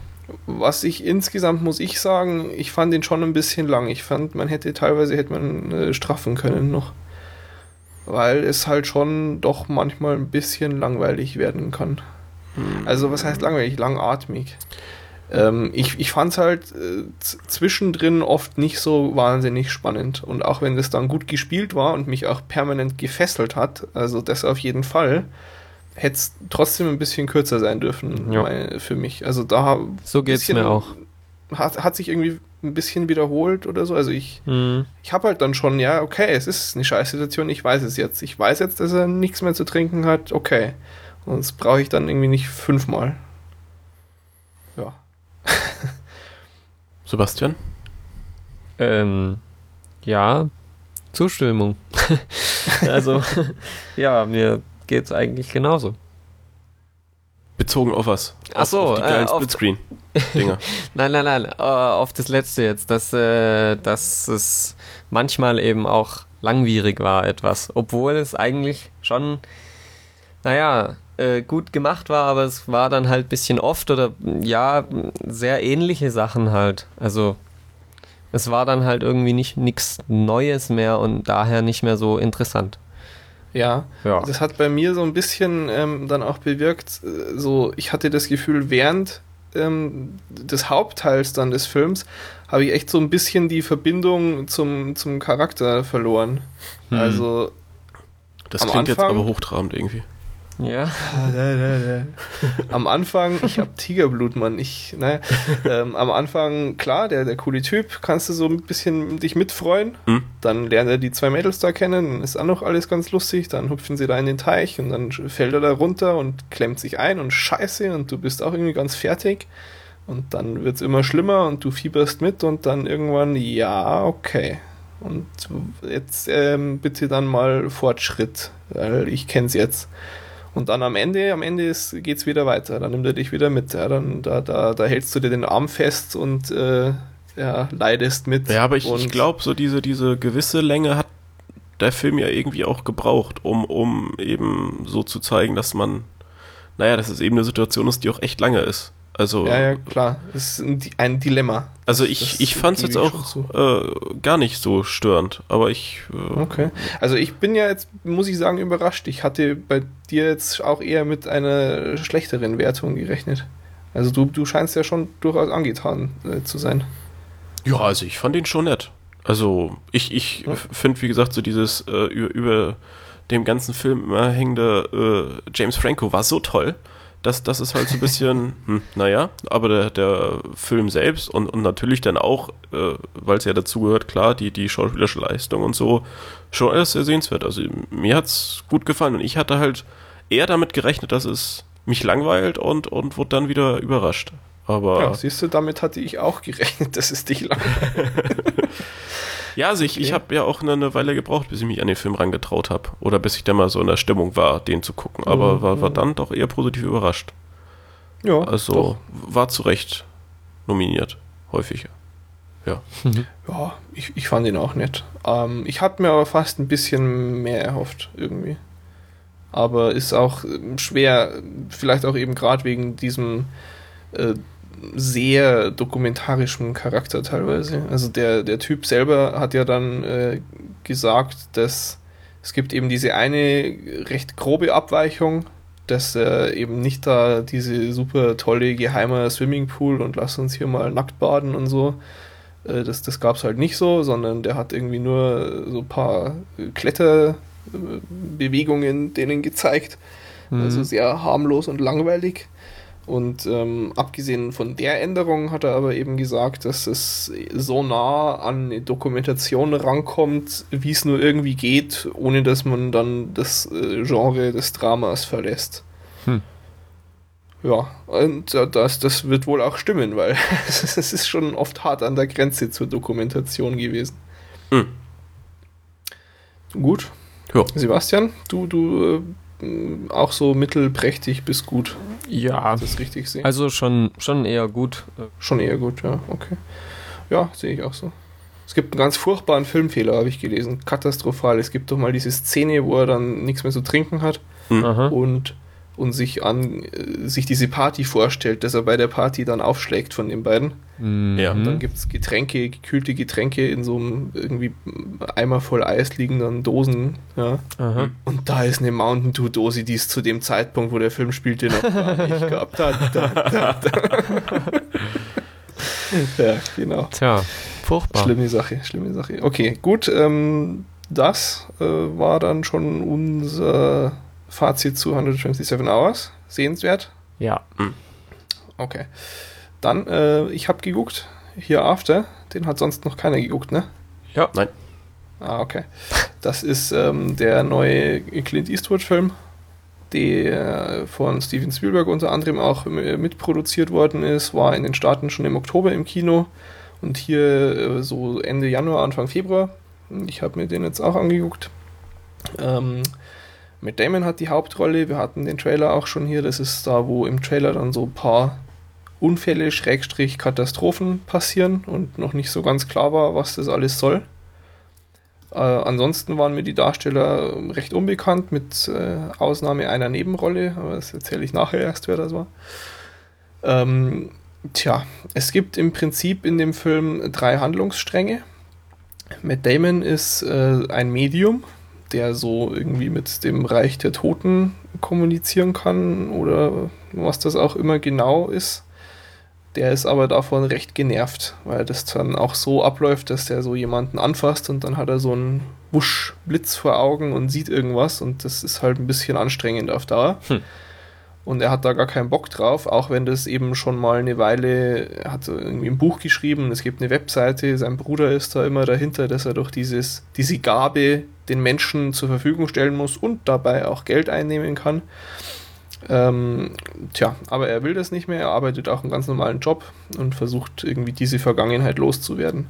Was ich insgesamt muss ich sagen, ich fand den schon ein bisschen lang. Ich fand, man hätte teilweise hätte man äh, straffen können noch. Weil es halt schon doch manchmal ein bisschen langweilig werden kann. Hm. Also was heißt langweilig? Langatmig. Ähm, ich ich fand es halt äh, zwischendrin oft nicht so wahnsinnig spannend. Und auch wenn das dann gut gespielt war und mich auch permanent gefesselt hat, also das auf jeden Fall, hätte es trotzdem ein bisschen kürzer sein dürfen ja. meine, für mich. Also da so geht es mir auch. Hat, hat sich irgendwie ein bisschen wiederholt oder so. Also ich, mhm. ich habe halt dann schon, ja, okay, es ist eine Scheißsituation, ich weiß es jetzt. Ich weiß jetzt, dass er nichts mehr zu trinken hat, okay. Und das brauche ich dann irgendwie nicht fünfmal. Ja. Sebastian? Ähm, ja, Zustimmung. [laughs] also, [laughs] ja, mir geht's eigentlich genauso. Bezogen auf was? Ach so, auf, die äh, Splitscreen Dinger. [laughs] nein, nein, nein, uh, auf das letzte jetzt, dass, äh, dass es manchmal eben auch langwierig war etwas, obwohl es eigentlich schon, naja, äh, gut gemacht war, aber es war dann halt ein bisschen oft oder ja, sehr ähnliche Sachen halt. Also es war dann halt irgendwie nicht nichts Neues mehr und daher nicht mehr so interessant. Ja, ja. das hat bei mir so ein bisschen ähm, dann auch bewirkt, äh, so ich hatte das Gefühl, während ähm, des Hauptteils dann des Films habe ich echt so ein bisschen die Verbindung zum, zum Charakter verloren. Hm. Also das klingt Anfang, jetzt aber hochtrabend irgendwie. Ja. [laughs] am Anfang, ich hab Tigerblut, Mann. Ich, ne, ähm, am Anfang, klar, der, der coole Typ, kannst du so ein bisschen dich mitfreuen. Hm? Dann lernt er die zwei Mädels da kennen, dann ist auch noch alles ganz lustig. Dann hüpfen sie da in den Teich und dann fällt er da runter und klemmt sich ein und scheiße und du bist auch irgendwie ganz fertig. Und dann wird's immer schlimmer und du fieberst mit und dann irgendwann, ja, okay. Und jetzt ähm, bitte dann mal Fortschritt, weil ich kenn's jetzt. Und dann am Ende, am Ende geht es wieder weiter. Dann nimmt er dich wieder mit. Ja, dann, da, da, da hältst du dir den Arm fest und äh, ja, leidest mit. Ja, aber ich, ich glaube, so diese, diese gewisse Länge hat der Film ja irgendwie auch gebraucht, um, um eben so zu zeigen, dass man, naja, dass es eben eine Situation ist, die auch echt lange ist. Also, ja, ja, klar. Das ist ein Dilemma. Also ich, ich fand es jetzt auch äh, gar nicht so störend, aber ich... Äh, okay. Also ich bin ja jetzt, muss ich sagen, überrascht. Ich hatte bei dir jetzt auch eher mit einer schlechteren Wertung gerechnet. Also du, du scheinst ja schon durchaus angetan äh, zu sein. Ja, also ich fand ihn schon nett. Also ich, ich ja. finde, wie gesagt, so dieses äh, über, über dem ganzen Film immer hängende äh, James Franco war so toll das, das ist halt so ein bisschen, [laughs] hm, naja, aber der, der Film selbst und, und natürlich dann auch, äh, weil es ja dazu gehört, klar, die, die schauspielerische Leistung und so, schon alles sehr sehenswert. Also mir hat es gut gefallen und ich hatte halt eher damit gerechnet, dass es mich langweilt und, und wurde dann wieder überrascht. Aber ja, siehst du, damit hatte ich auch gerechnet, [laughs] dass es dich langweilt. [laughs] Ja, also ich, ich habe ja auch eine, eine, Weile gebraucht, bis ich mich an den Film rangetraut habe. Oder bis ich dann mal so in der Stimmung war, den zu gucken. Aber mhm. war, war dann doch eher positiv überrascht. Ja. Also doch. war zu Recht nominiert. Häufiger. Ja. Mhm. Ja, ich, ich fand ihn auch nett. Ähm, ich hatte mir aber fast ein bisschen mehr erhofft, irgendwie. Aber ist auch ähm, schwer, vielleicht auch eben gerade wegen diesem äh, sehr dokumentarischem Charakter teilweise. Also der, der Typ selber hat ja dann äh, gesagt, dass es gibt eben diese eine recht grobe Abweichung, dass er eben nicht da diese super tolle geheime Swimmingpool und lass uns hier mal nackt baden und so. Äh, das das gab es halt nicht so, sondern der hat irgendwie nur so ein paar Kletterbewegungen denen gezeigt. Mhm. Also sehr harmlos und langweilig. Und ähm, abgesehen von der Änderung hat er aber eben gesagt, dass es so nah an eine Dokumentation rankommt, wie es nur irgendwie geht, ohne dass man dann das äh, Genre des Dramas verlässt. Hm. Ja, und äh, das, das wird wohl auch stimmen, weil [laughs] es ist schon oft hart an der Grenze zur Dokumentation gewesen. Hm. Gut. Ja. Sebastian, du, du äh, auch so mittelprächtig bis gut. Ja. Das richtig sehen. Also schon, schon eher gut. Schon eher gut, ja, okay. Ja, sehe ich auch so. Es gibt einen ganz furchtbaren Filmfehler, habe ich gelesen. Katastrophal. Es gibt doch mal diese Szene, wo er dann nichts mehr zu trinken hat mhm. und und sich an äh, sich diese Party vorstellt, dass er bei der Party dann aufschlägt von den beiden. Mhm. Ja. Und dann gibt es Getränke, gekühlte Getränke in so einem irgendwie Eimer voll Eis liegenden Dosen. Ja. Aha. Und da ist eine Mountain Dew Dose, die es zu dem Zeitpunkt, wo der Film spielte, noch gar nicht [laughs] gehabt hat. Da, da, da. [laughs] ja, genau. Tja, furchtbar. Schlimme Sache, schlimme Sache. Okay, gut. Ähm, das äh, war dann schon unser Fazit zu 127 Hours. Sehenswert? Ja. Hm. Okay. Dann, äh, ich habe geguckt. Hier After. Den hat sonst noch keiner geguckt, ne? Ja. Nein. Ah, okay. Das ist ähm, der neue Clint Eastwood-Film, der von Steven Spielberg unter anderem auch mitproduziert worden ist, war in den Staaten schon im Oktober im Kino und hier äh, so Ende Januar, Anfang Februar. Ich habe mir den jetzt auch angeguckt. Ähm, Matt Damon hat die Hauptrolle. Wir hatten den Trailer auch schon hier. Das ist da, wo im Trailer dann so ein paar Unfälle, Schrägstrich, Katastrophen passieren und noch nicht so ganz klar war, was das alles soll. Äh, ansonsten waren mir die Darsteller recht unbekannt, mit äh, Ausnahme einer Nebenrolle, aber das erzähle ich nachher erst, wer das war. Ähm, tja, es gibt im Prinzip in dem Film drei Handlungsstränge. Matt Damon ist äh, ein Medium, der so irgendwie mit dem Reich der Toten kommunizieren kann oder was das auch immer genau ist. Der ist aber davon recht genervt, weil das dann auch so abläuft, dass der so jemanden anfasst und dann hat er so einen Wuschblitz vor Augen und sieht irgendwas und das ist halt ein bisschen anstrengend auf Dauer. Hm. Und er hat da gar keinen Bock drauf, auch wenn das eben schon mal eine Weile, er hat irgendwie ein Buch geschrieben, es gibt eine Webseite, sein Bruder ist da immer dahinter, dass er doch dieses, diese Gabe den Menschen zur Verfügung stellen muss und dabei auch Geld einnehmen kann. Ähm, tja, aber er will das nicht mehr. Er arbeitet auch einen ganz normalen Job und versucht irgendwie diese Vergangenheit loszuwerden.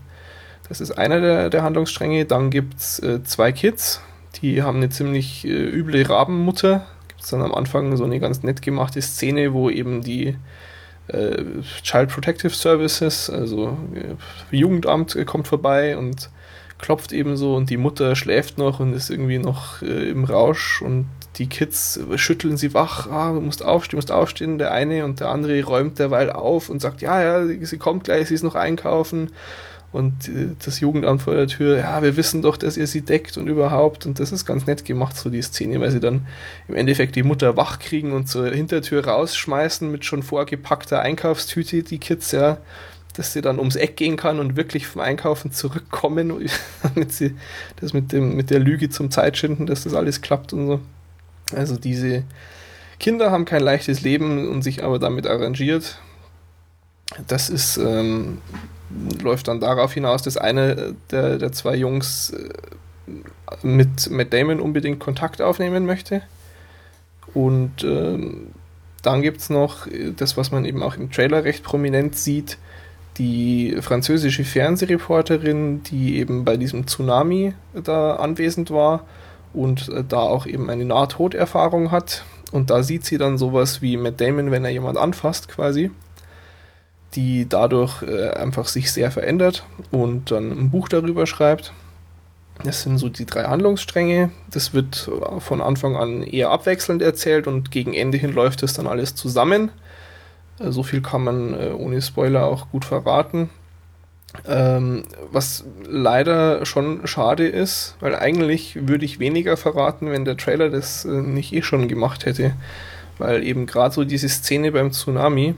Das ist einer der, der Handlungsstränge. Dann gibt es äh, zwei Kids, die haben eine ziemlich äh, üble Rabenmutter. Gibt es dann am Anfang so eine ganz nett gemachte Szene, wo eben die äh, Child Protective Services, also äh, Jugendamt, äh, kommt vorbei und klopft eben so und die Mutter schläft noch und ist irgendwie noch äh, im Rausch und die Kids schütteln sie wach, ah, du musst aufstehen, musst aufstehen. Der eine und der andere räumt derweil auf und sagt, ja, ja, sie kommt gleich, sie ist noch einkaufen. Und äh, das Jugendamt vor der Tür, ja, wir wissen doch, dass ihr sie deckt und überhaupt. Und das ist ganz nett gemacht, so die Szene, weil sie dann im Endeffekt die Mutter wach kriegen und zur Hintertür rausschmeißen mit schon vorgepackter Einkaufstüte, die Kids, ja, dass sie dann ums Eck gehen kann und wirklich vom Einkaufen zurückkommen, [laughs] damit sie das mit, dem, mit der Lüge zum Zeitschinden, dass das alles klappt und so. Also diese Kinder haben kein leichtes Leben und sich aber damit arrangiert. Das ist, ähm, läuft dann darauf hinaus, dass eine der, der zwei Jungs äh, mit Matt Damon unbedingt Kontakt aufnehmen möchte. Und ähm, dann gibt es noch das, was man eben auch im Trailer recht prominent sieht, die französische Fernsehreporterin, die eben bei diesem Tsunami da anwesend war und äh, da auch eben eine Nahtoderfahrung hat. Und da sieht sie dann sowas wie Matt Damon, wenn er jemand anfasst, quasi, die dadurch äh, einfach sich sehr verändert und dann ein Buch darüber schreibt. Das sind so die drei Handlungsstränge. Das wird von Anfang an eher abwechselnd erzählt und gegen Ende hin läuft es dann alles zusammen. Äh, so viel kann man äh, ohne Spoiler auch gut verraten. Ähm, was leider schon schade ist, weil eigentlich würde ich weniger verraten, wenn der Trailer das äh, nicht eh schon gemacht hätte. Weil eben gerade so diese Szene beim Tsunami,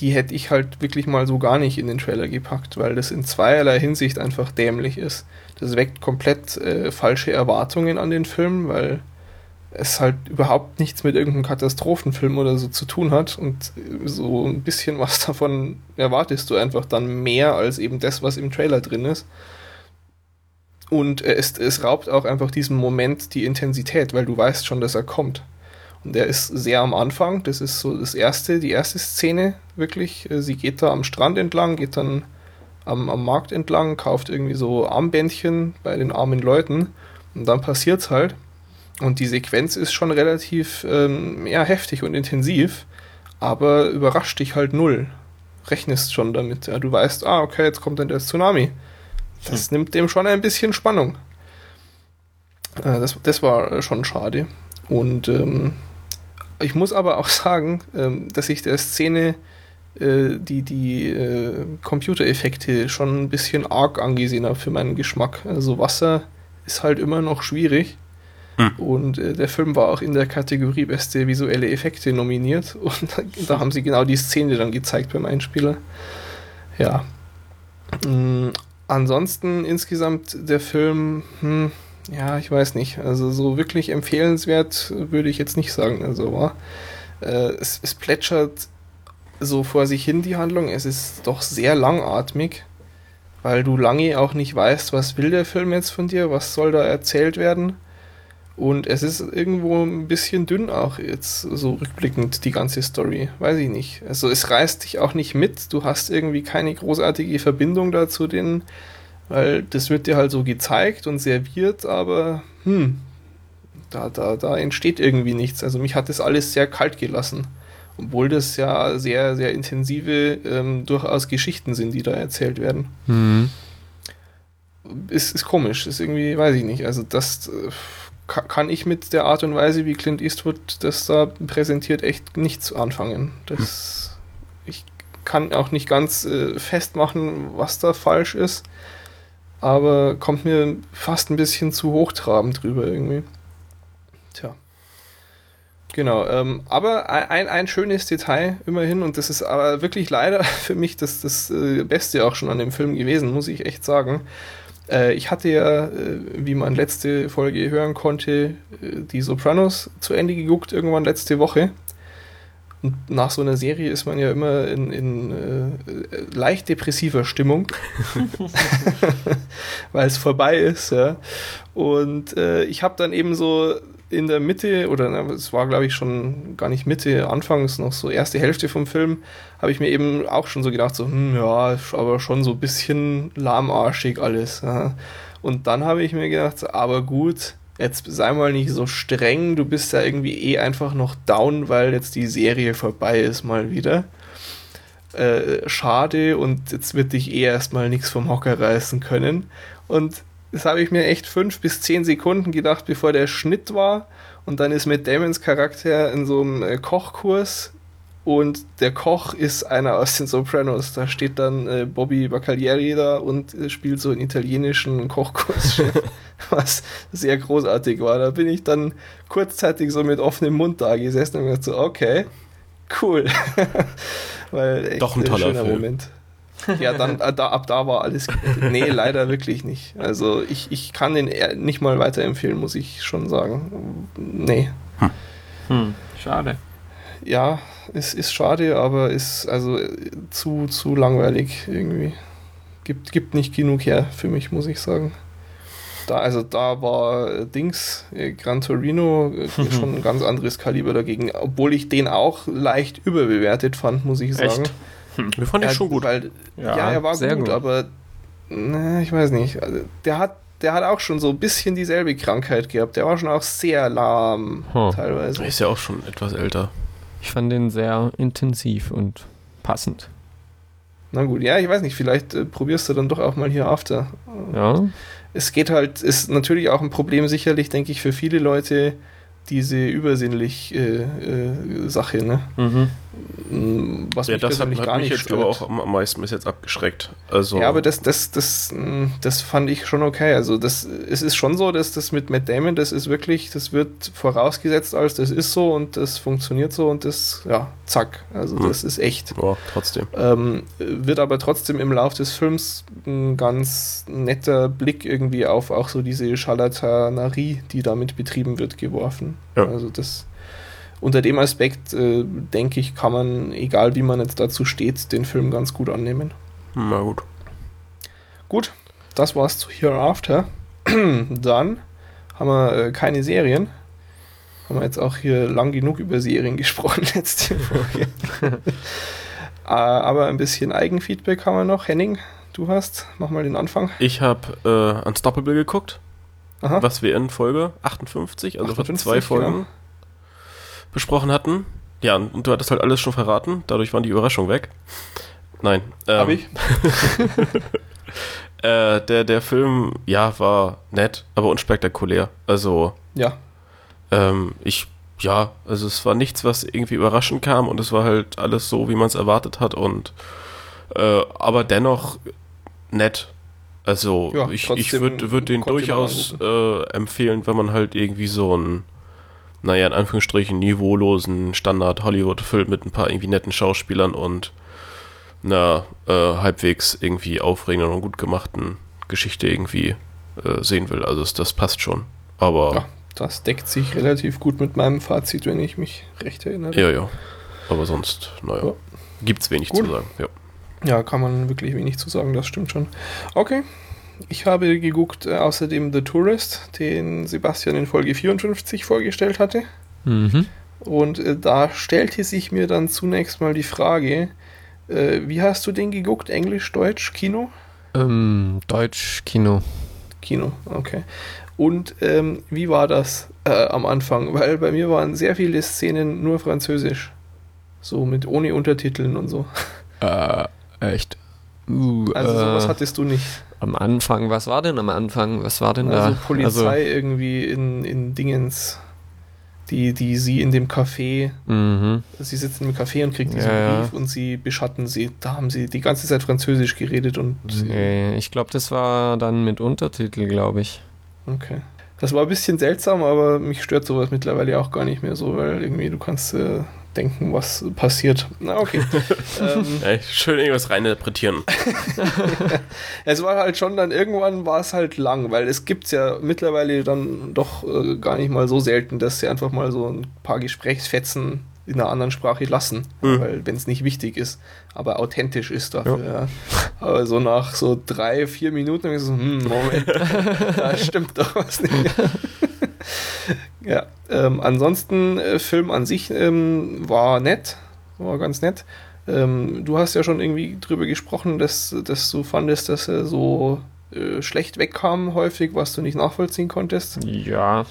die hätte ich halt wirklich mal so gar nicht in den Trailer gepackt, weil das in zweierlei Hinsicht einfach dämlich ist. Das weckt komplett äh, falsche Erwartungen an den Film, weil es halt überhaupt nichts mit irgendeinem Katastrophenfilm oder so zu tun hat und so ein bisschen was [laughs] davon erwartest du einfach dann mehr als eben das, was im Trailer drin ist. Und es, es raubt auch einfach diesem Moment die Intensität, weil du weißt schon, dass er kommt. Und er ist sehr am Anfang, das ist so das erste, die erste Szene wirklich. Sie geht da am Strand entlang, geht dann am, am Markt entlang, kauft irgendwie so Armbändchen bei den armen Leuten und dann passiert's halt und die Sequenz ist schon relativ ähm, ja, heftig und intensiv, aber überrascht dich halt null. Rechnest schon damit. Ja, du weißt, ah, okay, jetzt kommt dann der Tsunami. Das hm. nimmt dem schon ein bisschen Spannung. Äh, das, das war schon schade. Und ähm, ich muss aber auch sagen, ähm, dass ich der Szene äh, die, die äh, Computereffekte schon ein bisschen arg angesehen habe für meinen Geschmack. Also Wasser ist halt immer noch schwierig. Hm. Und äh, der Film war auch in der Kategorie beste visuelle Effekte nominiert. [laughs] Und da, haben sie genau die Szene dann gezeigt beim Einspieler. Ja. Mhm. Ansonsten insgesamt der Film, hm, ja, ich weiß nicht. Also so wirklich empfehlenswert würde ich jetzt nicht sagen. Also äh, es, es plätschert so vor sich hin die Handlung. Es ist doch sehr langatmig, weil du lange auch nicht weißt, was will der Film jetzt von dir, was soll da erzählt werden. Und es ist irgendwo ein bisschen dünn auch jetzt so rückblickend die ganze Story. Weiß ich nicht. Also es reißt dich auch nicht mit. Du hast irgendwie keine großartige Verbindung dazu, den, weil das wird dir halt so gezeigt und serviert, aber hm, da, da, da entsteht irgendwie nichts. Also mich hat das alles sehr kalt gelassen. Obwohl das ja sehr, sehr intensive, ähm, durchaus Geschichten sind, die da erzählt werden. Mhm. Ist, ist komisch, ist irgendwie, weiß ich nicht. Also das. Äh, kann ich mit der Art und Weise, wie Clint Eastwood das da präsentiert, echt nichts anfangen. Das, ich kann auch nicht ganz äh, festmachen, was da falsch ist, aber kommt mir fast ein bisschen zu hochtrabend drüber irgendwie. Tja. Genau, ähm, aber ein, ein schönes Detail immerhin, und das ist aber wirklich leider [laughs] für mich das, das äh, Beste auch schon an dem Film gewesen, muss ich echt sagen. Äh, ich hatte ja, äh, wie man letzte Folge hören konnte, äh, die Sopranos zu Ende geguckt, irgendwann letzte Woche. Und nach so einer Serie ist man ja immer in, in äh, leicht depressiver Stimmung, [laughs] [laughs] weil es vorbei ist. Ja. Und äh, ich habe dann eben so in der Mitte, oder na, es war glaube ich schon gar nicht Mitte, anfangs noch so erste Hälfte vom Film, habe ich mir eben auch schon so gedacht, so, hm, ja, aber schon so ein bisschen lahmarschig alles. Ja. Und dann habe ich mir gedacht, aber gut, jetzt sei mal nicht so streng, du bist ja irgendwie eh einfach noch down, weil jetzt die Serie vorbei ist mal wieder. Äh, schade und jetzt wird dich eh erstmal nichts vom Hocker reißen können. Und das habe ich mir echt fünf bis zehn Sekunden gedacht, bevor der Schnitt war. Und dann ist mit Damons Charakter in so einem äh, Kochkurs und der Koch ist einer aus den Sopranos. Da steht dann äh, Bobby Bacalieri da und äh, spielt so einen italienischen Kochkurs, [laughs] was sehr großartig war. Da bin ich dann kurzzeitig so mit offenem Mund da gesessen und gedacht so, okay, cool. [laughs] Weil echt Doch ein toller schöner Film. Moment. Ja, dann äh, da, ab da war alles. Nee, leider wirklich nicht. Also ich, ich kann den nicht mal weiterempfehlen, muss ich schon sagen. Nee. Hm. Hm, schade ja, es ist schade, aber ist also zu, zu langweilig irgendwie. Gibt, gibt nicht genug her für mich, muss ich sagen. Da, also da war Dings, äh, Gran Torino, äh, [laughs] schon ein ganz anderes Kaliber dagegen, obwohl ich den auch leicht überbewertet fand, muss ich sagen. Echt? Hm. Wir fanden ihn schon gut. Weil, ja, ja, er war gut, gut, aber ne, ich weiß nicht. Also, der hat der hat auch schon so ein bisschen dieselbe Krankheit gehabt. Der war schon auch sehr lahm hm. teilweise. Er ist ja auch schon etwas älter. Ich fand den sehr intensiv und passend. Na gut, ja, ich weiß nicht, vielleicht äh, probierst du dann doch auch mal hier After. Ja. Es geht halt, ist natürlich auch ein Problem sicherlich, denke ich, für viele Leute, diese übersinnlich äh, äh, Sache, ne? Mhm. Was ja, mich das hat, gar nicht jetzt stört. aber auch am meisten bis jetzt abgeschreckt. Also ja, aber das, das, das, mm, das fand ich schon okay. Also das, es ist schon so, dass das mit Matt Damon, das ist wirklich, das wird vorausgesetzt als das ist so und das funktioniert so und das, ja, zack. Also hm. das ist echt. Ja, trotzdem. Ähm, wird aber trotzdem im Lauf des Films ein ganz netter Blick irgendwie auf auch so diese Scharlatanerie, die damit betrieben wird, geworfen. Ja. Also das unter dem Aspekt, äh, denke ich, kann man, egal wie man jetzt dazu steht, den Film ganz gut annehmen. Na gut. Gut, das war's zu Hereafter. [clears throat] Dann haben wir äh, keine Serien. Haben wir jetzt auch hier lang genug über Serien [laughs] gesprochen letzte Folge. [laughs] äh, aber ein bisschen Eigenfeedback haben wir noch. Henning, du hast, mach mal den Anfang. Ich habe äh, Unstoppable geguckt. Aha. Was wir in Folge 58, also 58, vor zwei Folgen, genau besprochen hatten. Ja, und du hattest halt alles schon verraten, dadurch waren die Überraschungen weg. Nein. Ähm, Hab ich? [laughs] [laughs] äh, der, der Film, ja, war nett, aber unspektakulär. Also. Ja. Ähm, ich, ja, also es war nichts, was irgendwie überraschend kam und es war halt alles so, wie man es erwartet hat und äh, aber dennoch nett. Also ja, ich, ich würde würd den durchaus äh, empfehlen, wenn man halt irgendwie so ein naja, in Anführungsstrichen niveaulosen Standard-Hollywood-Film mit ein paar irgendwie netten Schauspielern und einer äh, halbwegs irgendwie aufregenden und gut gemachten Geschichte irgendwie äh, sehen will. Also das passt schon. Aber. Ja, das deckt sich relativ gut mit meinem Fazit, wenn ich mich recht erinnere. Ja, ja. Aber sonst, naja, ja. gibt's wenig gut. zu sagen. Ja. ja, kann man wirklich wenig zu sagen, das stimmt schon. Okay, ich habe geguckt äh, außerdem The Tourist, den Sebastian in Folge 54 vorgestellt hatte. Mhm. Und äh, da stellte sich mir dann zunächst mal die Frage, äh, wie hast du den geguckt? Englisch, Deutsch, Kino? Ähm, Deutsch, Kino. Kino, okay. Und ähm, wie war das äh, am Anfang? Weil bei mir waren sehr viele Szenen nur Französisch. So mit ohne Untertiteln und so. Äh, echt? Uh, also sowas äh, hattest du nicht. Am Anfang, was war denn am Anfang? Was war denn also da? Also Polizei also, irgendwie in, in Dingens, die, die sie in dem Café, mhm. sie sitzen im Café und kriegt diesen ja, Brief und sie beschatten sie. Da haben sie die ganze Zeit Französisch geredet und. Nee, ich glaube, das war dann mit Untertitel, glaube ich. Okay. Das war ein bisschen seltsam, aber mich stört sowas mittlerweile auch gar nicht mehr so, weil irgendwie du kannst äh, denken, was passiert. Na, okay. [laughs] ähm, [laughs] ja, schön irgendwas reininterpretieren. [laughs] es war halt schon dann, irgendwann war es halt lang, weil es gibt ja mittlerweile dann doch äh, gar nicht mal so selten, dass sie einfach mal so ein paar Gesprächsfetzen in einer anderen Sprache lassen, mhm. weil wenn es nicht wichtig ist, aber authentisch ist dafür. Ja. Ja. Aber so nach so drei, vier Minuten ich so, hm, Moment, da stimmt doch was nicht. [laughs] ja, ähm, ansonsten äh, Film an sich ähm, war nett, war ganz nett. Ähm, du hast ja schon irgendwie drüber gesprochen, dass, dass du fandest, dass er so äh, schlecht wegkam häufig, was du nicht nachvollziehen konntest. Ja,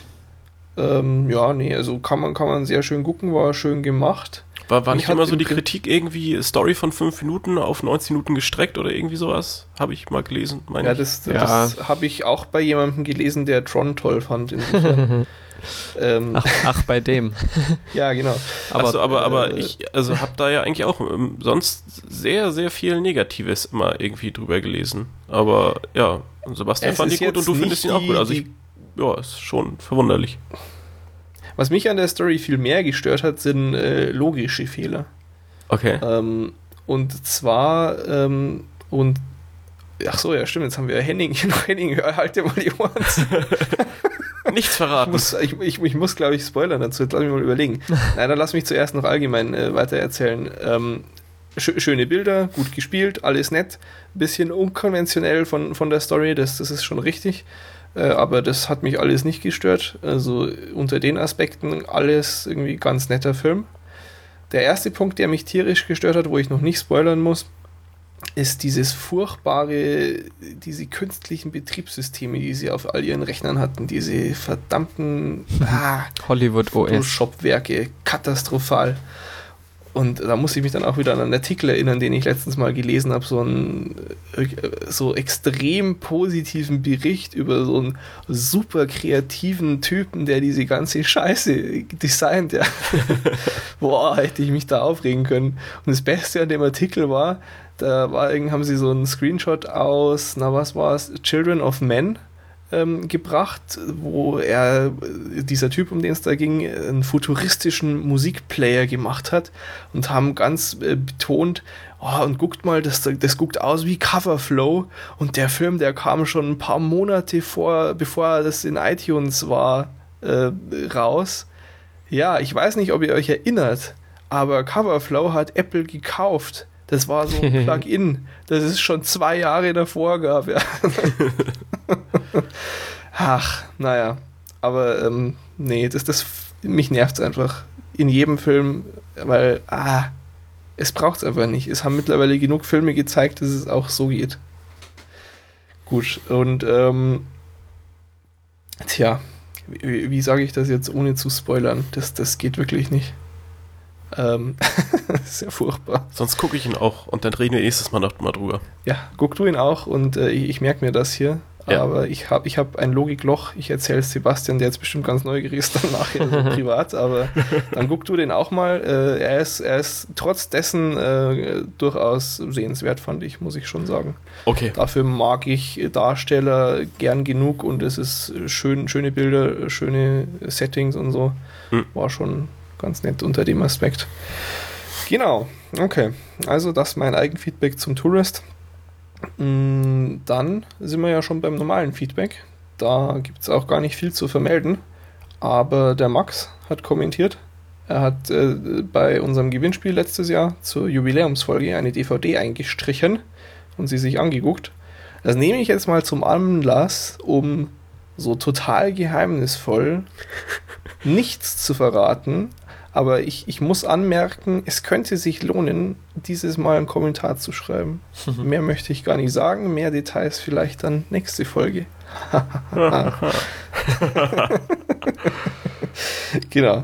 ähm, ja, nee, also kann man, kann man sehr schön gucken, war schön gemacht. War, war nicht immer so die Kritik irgendwie Story von 5 Minuten auf 90 Minuten gestreckt oder irgendwie sowas? Habe ich mal gelesen, meine Ja, das, ja. das habe ich auch bei jemandem gelesen, der Tron toll fand. [laughs] ähm. ach, ach, bei dem. [laughs] ja, genau. Aber, also, aber, aber äh, ich also habe da ja eigentlich auch ähm, sonst sehr, sehr viel Negatives immer irgendwie drüber gelesen. Aber ja, Sebastian fand ich gut und du findest ihn auch gut. Also ich ja, ist schon verwunderlich. Was mich an der Story viel mehr gestört hat, sind äh, logische Fehler. Okay. Ähm, und zwar, ähm, und ach so, ja, stimmt, jetzt haben wir Henning, noch [laughs] Henning, halt dir mal die Ohren [laughs] Nichts verraten. Ich muss, ich, ich, ich muss glaube ich, spoilern dazu. Jetzt lass mich mal überlegen. Nein, dann lass mich zuerst noch allgemein äh, weiter erzählen. Ähm, sch schöne Bilder, gut gespielt, alles nett. Bisschen unkonventionell von, von der Story, das, das ist schon richtig. Äh, aber das hat mich alles nicht gestört. Also unter den Aspekten alles irgendwie ganz netter Film. Der erste Punkt, der mich tierisch gestört hat, wo ich noch nicht spoilern muss, ist dieses furchtbare, diese künstlichen Betriebssysteme, die sie auf all ihren Rechnern hatten, diese verdammten [laughs] ah, Hollywood OS Shop-Werke, katastrophal. Und da muss ich mich dann auch wieder an einen Artikel erinnern, den ich letztens mal gelesen habe, so einen äh, so extrem positiven Bericht über so einen super kreativen Typen, der diese ganze Scheiße designt. Ja. [laughs] Boah, hätte ich mich da aufregen können. Und das Beste an dem Artikel war, da war, haben sie so einen Screenshot aus, na was war es, Children of Men ähm, gebracht, wo er, dieser Typ, um den es da ging, einen futuristischen Musikplayer gemacht hat und haben ganz äh, betont, oh, und guckt mal, das, das guckt aus wie Coverflow und der Film, der kam schon ein paar Monate vor, bevor das in iTunes war, äh, raus. Ja, ich weiß nicht, ob ihr euch erinnert, aber Coverflow hat Apple gekauft. Das war so ein [laughs] Plugin, das es schon zwei Jahre davor gab. Ja. [laughs] Ach, naja. Aber ähm, nee, das, das, mich nervt es einfach. In jedem Film, weil, ah, es braucht es einfach nicht. Es haben mittlerweile genug Filme gezeigt, dass es auch so geht. Gut, und ähm, tja, wie, wie sage ich das jetzt ohne zu spoilern? Das, das geht wirklich nicht. Ähm, [laughs] ist ja furchtbar. Sonst gucke ich ihn auch und dann reden wir nächstes Mal noch mal drüber. Ja, guck du ihn auch und äh, ich, ich merke mir das hier. Ja. Aber ich habe ich hab ein Logikloch. Ich erzähle es Sebastian, der jetzt bestimmt ganz neugierig ist dann nachher so [laughs] privat. Aber dann guck du den auch mal. Äh, er, ist, er ist trotz dessen äh, durchaus sehenswert, fand ich, muss ich schon sagen. Okay. Dafür mag ich Darsteller gern genug und es ist schön, schöne Bilder, schöne Settings und so. Hm. War schon ganz nett unter dem Aspekt. Genau, okay. Also das mein Eigenfeedback zum Tourist. Mm, dann sind wir ja schon beim normalen Feedback. Da gibt es auch gar nicht viel zu vermelden. Aber der Max hat kommentiert. Er hat äh, bei unserem Gewinnspiel letztes Jahr zur Jubiläumsfolge eine DVD eingestrichen und sie sich angeguckt. Das nehme ich jetzt mal zum Anlass, um so total geheimnisvoll [laughs] nichts zu verraten, aber ich, ich muss anmerken, es könnte sich lohnen, dieses Mal einen Kommentar zu schreiben. mehr möchte ich gar nicht sagen, mehr Details vielleicht dann nächste Folge. [laughs] genau.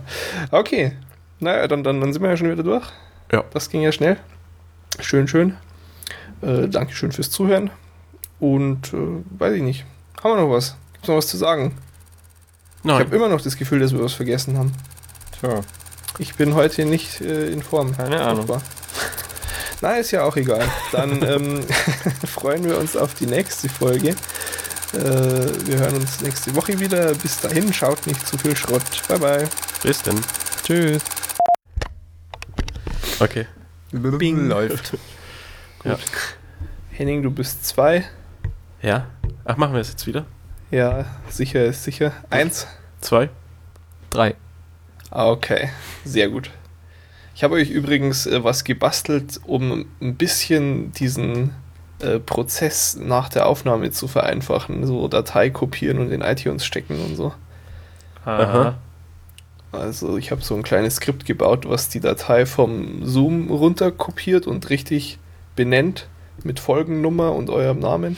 Okay. Naja, dann, dann, dann sind wir ja schon wieder durch. Ja. Das ging ja schnell. Schön, schön. Äh, Dankeschön fürs Zuhören. Und äh, weiß ich nicht. Haben wir noch was? Gibt es noch was zu sagen? Nein. Ich habe immer noch das Gefühl, dass wir was vergessen haben. Tja. Ich bin heute nicht äh, in Form. Keine Ahnung. Na, ist ja auch egal. Dann [laughs] ähm, [laughs] freuen wir uns auf die nächste Folge. Äh, wir hören uns nächste Woche wieder. Bis dahin, schaut nicht zu viel Schrott. Bye bye. Bis denn. Tschüss. Okay. Bing. [laughs] Läuft. Ja. Henning, du bist zwei. Ja. Ach, machen wir es jetzt wieder? Ja, sicher ist sicher. Eins. Zwei? Drei. Ah, Okay, sehr gut. Ich habe euch übrigens äh, was gebastelt, um ein bisschen diesen äh, Prozess nach der Aufnahme zu vereinfachen. So Datei kopieren und in iTunes stecken und so. Aha. Also ich habe so ein kleines Skript gebaut, was die Datei vom Zoom runter kopiert und richtig benennt mit Folgennummer und eurem Namen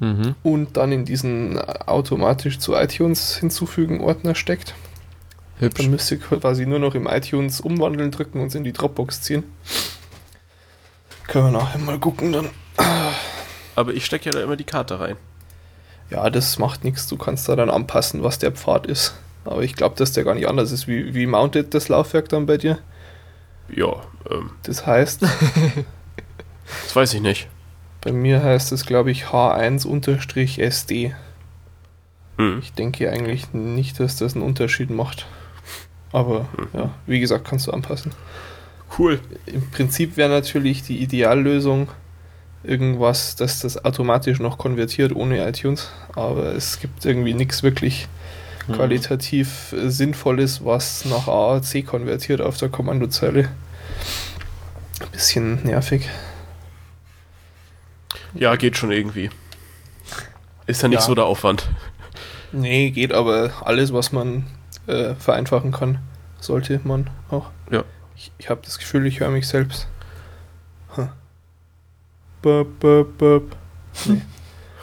Mhm. und dann in diesen automatisch zu iTunes hinzufügen Ordner steckt. Hübsch. Dann müsst ihr quasi nur noch im iTunes umwandeln drücken und es in die Dropbox ziehen. Können wir nachher mal gucken dann. Aber ich stecke ja da immer die Karte rein. Ja, das macht nichts. Du kannst da dann anpassen, was der Pfad ist. Aber ich glaube, dass der gar nicht anders ist. Wie, wie mountet das Laufwerk dann bei dir? Ja, ähm, Das heißt, [laughs] das weiß ich nicht. bei mir heißt es, glaube ich, H1-SD. Hm. Ich denke eigentlich nicht, dass das einen Unterschied macht. Aber ja, wie gesagt, kannst du anpassen. Cool. Im Prinzip wäre natürlich die Ideallösung irgendwas, dass das automatisch noch konvertiert ohne iTunes. Aber es gibt irgendwie nichts wirklich qualitativ äh, Sinnvolles, was nach AAC konvertiert auf der Kommandozeile. Bisschen nervig. Ja, geht schon irgendwie. Ist ja nicht Ja. so der Aufwand. Nee, geht aber alles, was man äh, vereinfachen kann, sollte man auch. Ja. Ich, ich habe das Gefühl, ich höre mich selbst. Huh. Bup, bup, bup. Nee.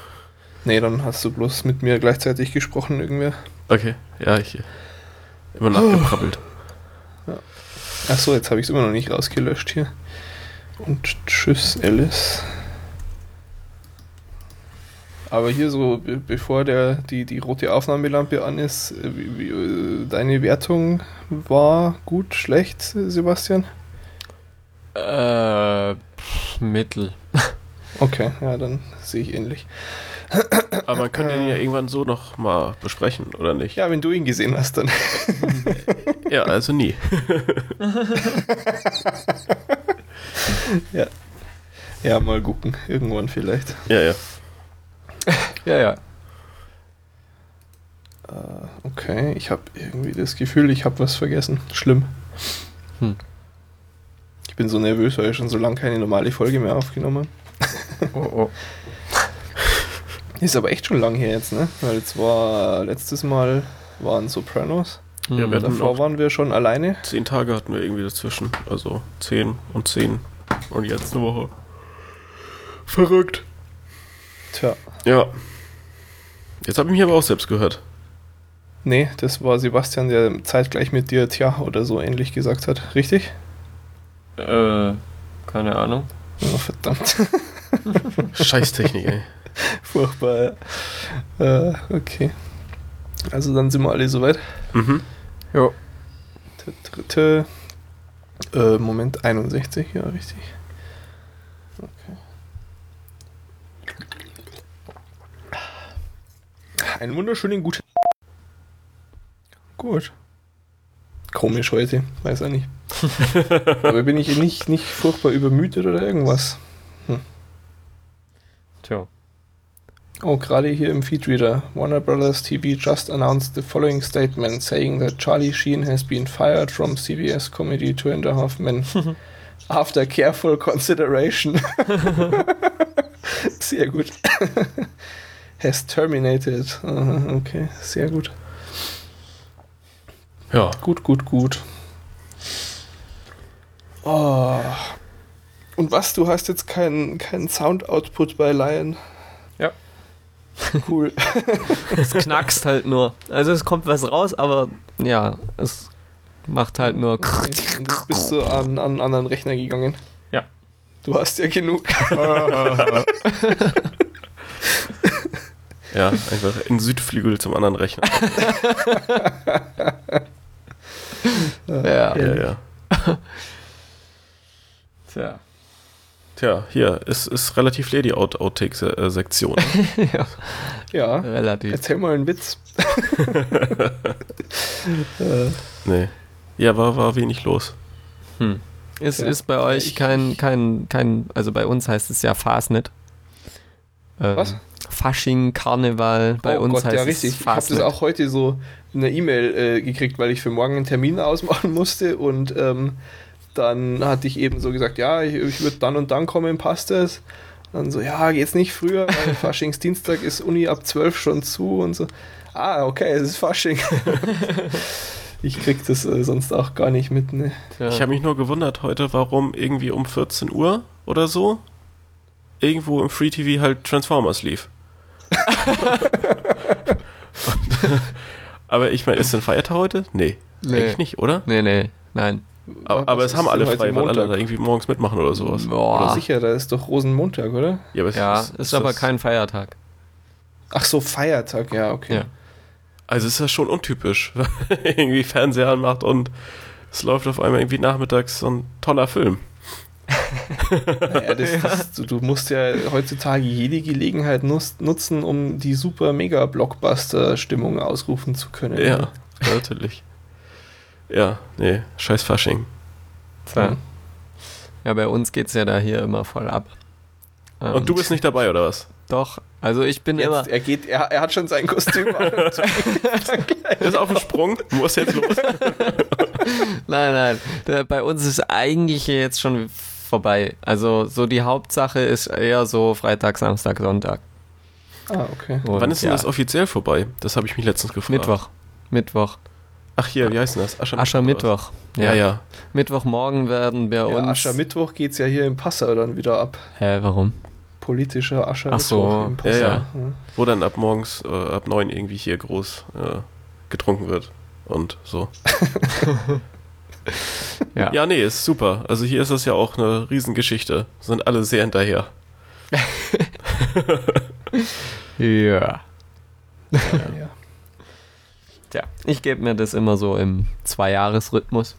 [laughs] nee, dann hast du bloß mit mir gleichzeitig gesprochen, irgendwer. Okay, ja, ich immer nachgeprabbelt. Achso, jetzt habe ich es immer noch nicht rausgelöscht hier. Und tschüss, Alice. Aber hier so, be bevor der, die, die rote Aufnahmelampe an ist, äh, wie, wie, äh, deine Wertung war gut, schlecht, Sebastian? Äh, pff, Mittel. Okay, ja, dann sehe ich ähnlich. Aber man könnte ihn ja irgendwann so noch mal besprechen, oder nicht? Ja, wenn du ihn gesehen hast, dann. Ja, also nie. [laughs] ja. Ja, mal gucken. Irgendwann vielleicht. Ja, ja. [laughs] Ja, ja. Äh, okay, ich habe irgendwie das Gefühl, ich habe was vergessen. Schlimm. Hm. Ich bin so nervös, weil ich schon so lange keine normale Folge mehr aufgenommen Oh, oh. habe. [laughs] Ist aber echt schon lang her jetzt, ne? Weil es war letztes Mal waren Sopranos. Ja, wir Davor waren wir schon alleine. zehn Tage hatten wir irgendwie dazwischen. Also zehn und zehn. Und jetzt eine Woche. Verrückt. Tja. Ja. Jetzt habe ich mich aber auch selbst gehört. Nee, das war Sebastian, der zeitgleich mit dir Tja oder so ähnlich gesagt hat. Richtig? Äh, keine Ahnung. Oh, verdammt. [laughs] Scheißtechnik, ey. Furchtbar. Äh, okay. Also dann sind wir alle soweit. Mhm. Jo. Der dritte. Äh, Moment 61, ja, richtig. Einen wunderschönen guten. Gut. Komisch heute, weiß er nicht. [laughs] Aber bin ich nicht, nicht furchtbar übermüdet oder irgendwas? Tja. Oh, gerade hier im Feedreader. Warner Brothers TV just announced the following statement saying that Charlie Sheen has been fired from CBS comedy Two and a Half Men [laughs] after careful consideration. [laughs] sehr gut. Has terminated. Aha, Okay, sehr gut. Ja. Gut, gut, gut. Oh. Und was, du hast jetzt keinen keinen Sound-Output bei Lion? Ja. Cool. [laughs] Es knackst halt nur. Also es kommt was raus, aber ja, es macht halt nur. Okay. Und bist du an, an einen anderen Rechner gegangen. Ja. Du hast ja genug. [laughs] [laughs] Ja, einfach in Südflügel zum anderen Rechner. [laughs] Ja. Ja, ja. Tja. Tja, hier ist, ist relativ leer die Out Outtake-Sektion. [laughs] ja. ja, relativ. Erzähl mal einen Witz. äh. [laughs] Nee. Ja, war, war wenig los. Hm. Ist, ja. ist bei euch kein, kein, kein, also bei uns heißt es ja Fastnet. Ähm, Was? Fasching, Karneval, bei oh uns Gott, heißt ja, richtig. es. Ich habe das auch heute so in der E-Mail äh, gekriegt, weil ich für morgen einen Termin ausmachen musste und ähm, dann hatte ich eben so gesagt, ja, ich, ich würde dann und dann kommen, passt das? Dann so, ja, geht's nicht früher, weil [laughs] Faschingsdienstag ist Uni ab 12 schon zu und so. Ah, okay, es ist Fasching. [laughs] ich krieg das äh, sonst auch gar nicht mit. Ne? Ja. Ich habe mich nur gewundert heute, warum irgendwie um 14 Uhr oder so irgendwo im Free TV halt Transformers lief. [laughs] aber ich meine, ist denn Feiertag heute? Nee. nee. Eigentlich nicht, oder? Nee, nee, nein. Aber, aber es haben alle frei, weil alle da irgendwie morgens mitmachen oder sowas. Boah. Oder sicher, da ist doch Rosenmontag, oder? Ja, aber ja, ist, ist, ist aber kein Feiertag. Ach so, Feiertag, ja, okay. Ja. Also ist das schon untypisch, [laughs] irgendwie Fernseher anmacht und es läuft auf einmal irgendwie nachmittags so ein toller Film. [laughs] naja, das, das, du, musst ja heutzutage jede Gelegenheit nutz, nutzen, um die super mega Blockbuster-Stimmung ausrufen zu können. Ja, ne? natürlich. Ja, nee, scheiß Fasching. Ja. ja, bei uns geht es ja da hier immer voll ab. Und, Und du bist nicht dabei, oder was? Doch, also ich bin jetzt, immer. Er geht, er, er hat schon sein Kostüm an. [laughs] [laughs] ist auf dem Sprung, muss jetzt los. nein, nein. Bei uns ist eigentlich jetzt schon vorbei. Also so die Hauptsache ist eher so Freitag, Samstag, Sonntag. Ah, okay. Und Wann ist denn ja. das offiziell vorbei? Das habe ich mich letztens gefragt. Mittwoch. Mittwoch. Ach hier, wie heißt denn das? Aschermittwoch. Aschermittwoch. Ja, ja. Mittwochmorgen werden wir ja, uns. Aschermittwoch geht es ja hier im Passau dann wieder ab. Hä, warum? Politischer Aschermittwoch Ach so. im Passau. Ja, ja. Wo dann ab morgens, äh, ab neun irgendwie hier groß äh, getrunken wird und so. [laughs] [laughs] ja. ja, nee, ist super. Also hier ist das ja auch eine Riesengeschichte. Sind alle sehr hinterher. ja. [laughs] ja. ja. Tja, ich gebe mir das immer so im Zwei-Jahres-Rhythmus.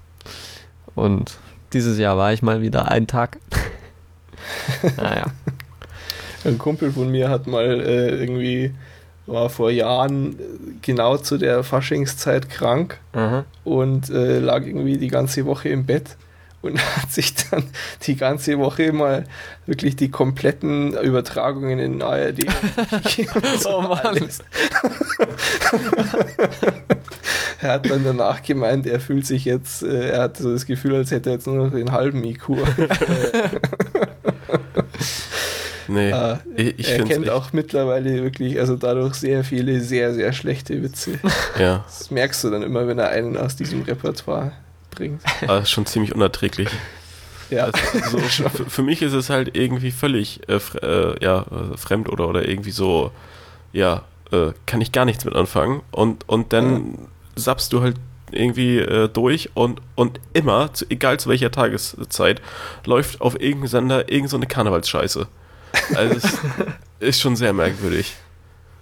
Und dieses Jahr war ich mal wieder einen Tag. [laughs] naja. Ein Kumpel von mir hat mal äh, irgendwie, war vor Jahren genau zu der Faschingszeit krank mhm. und äh, lag irgendwie die ganze Woche im Bett und [laughs] hat sich dann die ganze Woche mal wirklich die kompletten Übertragungen in ARD [laughs] oh Mann. [laughs] er hat dann danach gemeint, er fühlt sich jetzt, äh, er hat so das Gefühl, als hätte er jetzt nur noch den halben IQ. Nee, äh, ich er kennt auch mittlerweile wirklich, also dadurch sehr viele sehr, sehr schlechte Witze. [laughs] Ja. Das merkst du dann immer, wenn er einen aus diesem Repertoire bringt. Aber ist schon ziemlich unerträglich. Ja. Also, so, [laughs] für, für, mich ist es halt irgendwie völlig äh, äh, ja, äh, fremd oder, oder irgendwie so, ja, äh, kann ich gar nichts mit anfangen. Und, und dann ja. sappst du halt irgendwie äh, durch und, und immer, zu, egal zu welcher Tageszeit, läuft auf irgendeinem Sender irgend so Karnevalsscheiße. Also es ist schon sehr merkwürdig.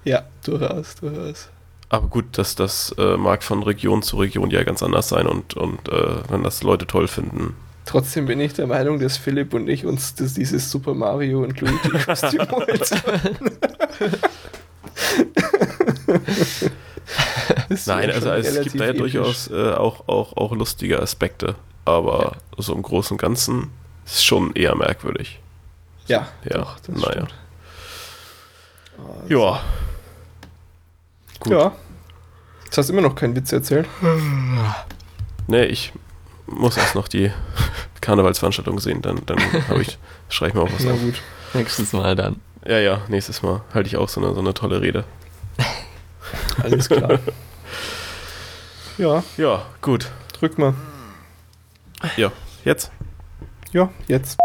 Ja, durchaus, durchaus. Aber gut, das, das äh, mag von Region zu Region ja ganz anders sein und, und äh, wenn das Leute toll finden. Trotzdem bin ich der Meinung, dass Philipp und ich uns das, dieses Super Mario und Luigi-Kostüm [laughs] holen Nein, also, also es gibt da ja durchaus äh, auch, auch, auch lustige Aspekte, aber ja. so im Großen und Ganzen ist es schon eher merkwürdig. Ja, ja, doch, naja. Also. Ja. Gut. Ja. Jetzt hast du immer noch keinen Witz erzählt. Nee, ich muss erst noch die [laughs] Karnevalsveranstaltung sehen, dann, dann ich, schreibe ich mir auch was Na auf. gut, nächstes Mal dann. Ja, ja, nächstes Mal halte ich auch so eine, so eine tolle Rede. Alles klar. [laughs] ja. Ja, gut. Drück mal. Ja, jetzt? Ja, jetzt.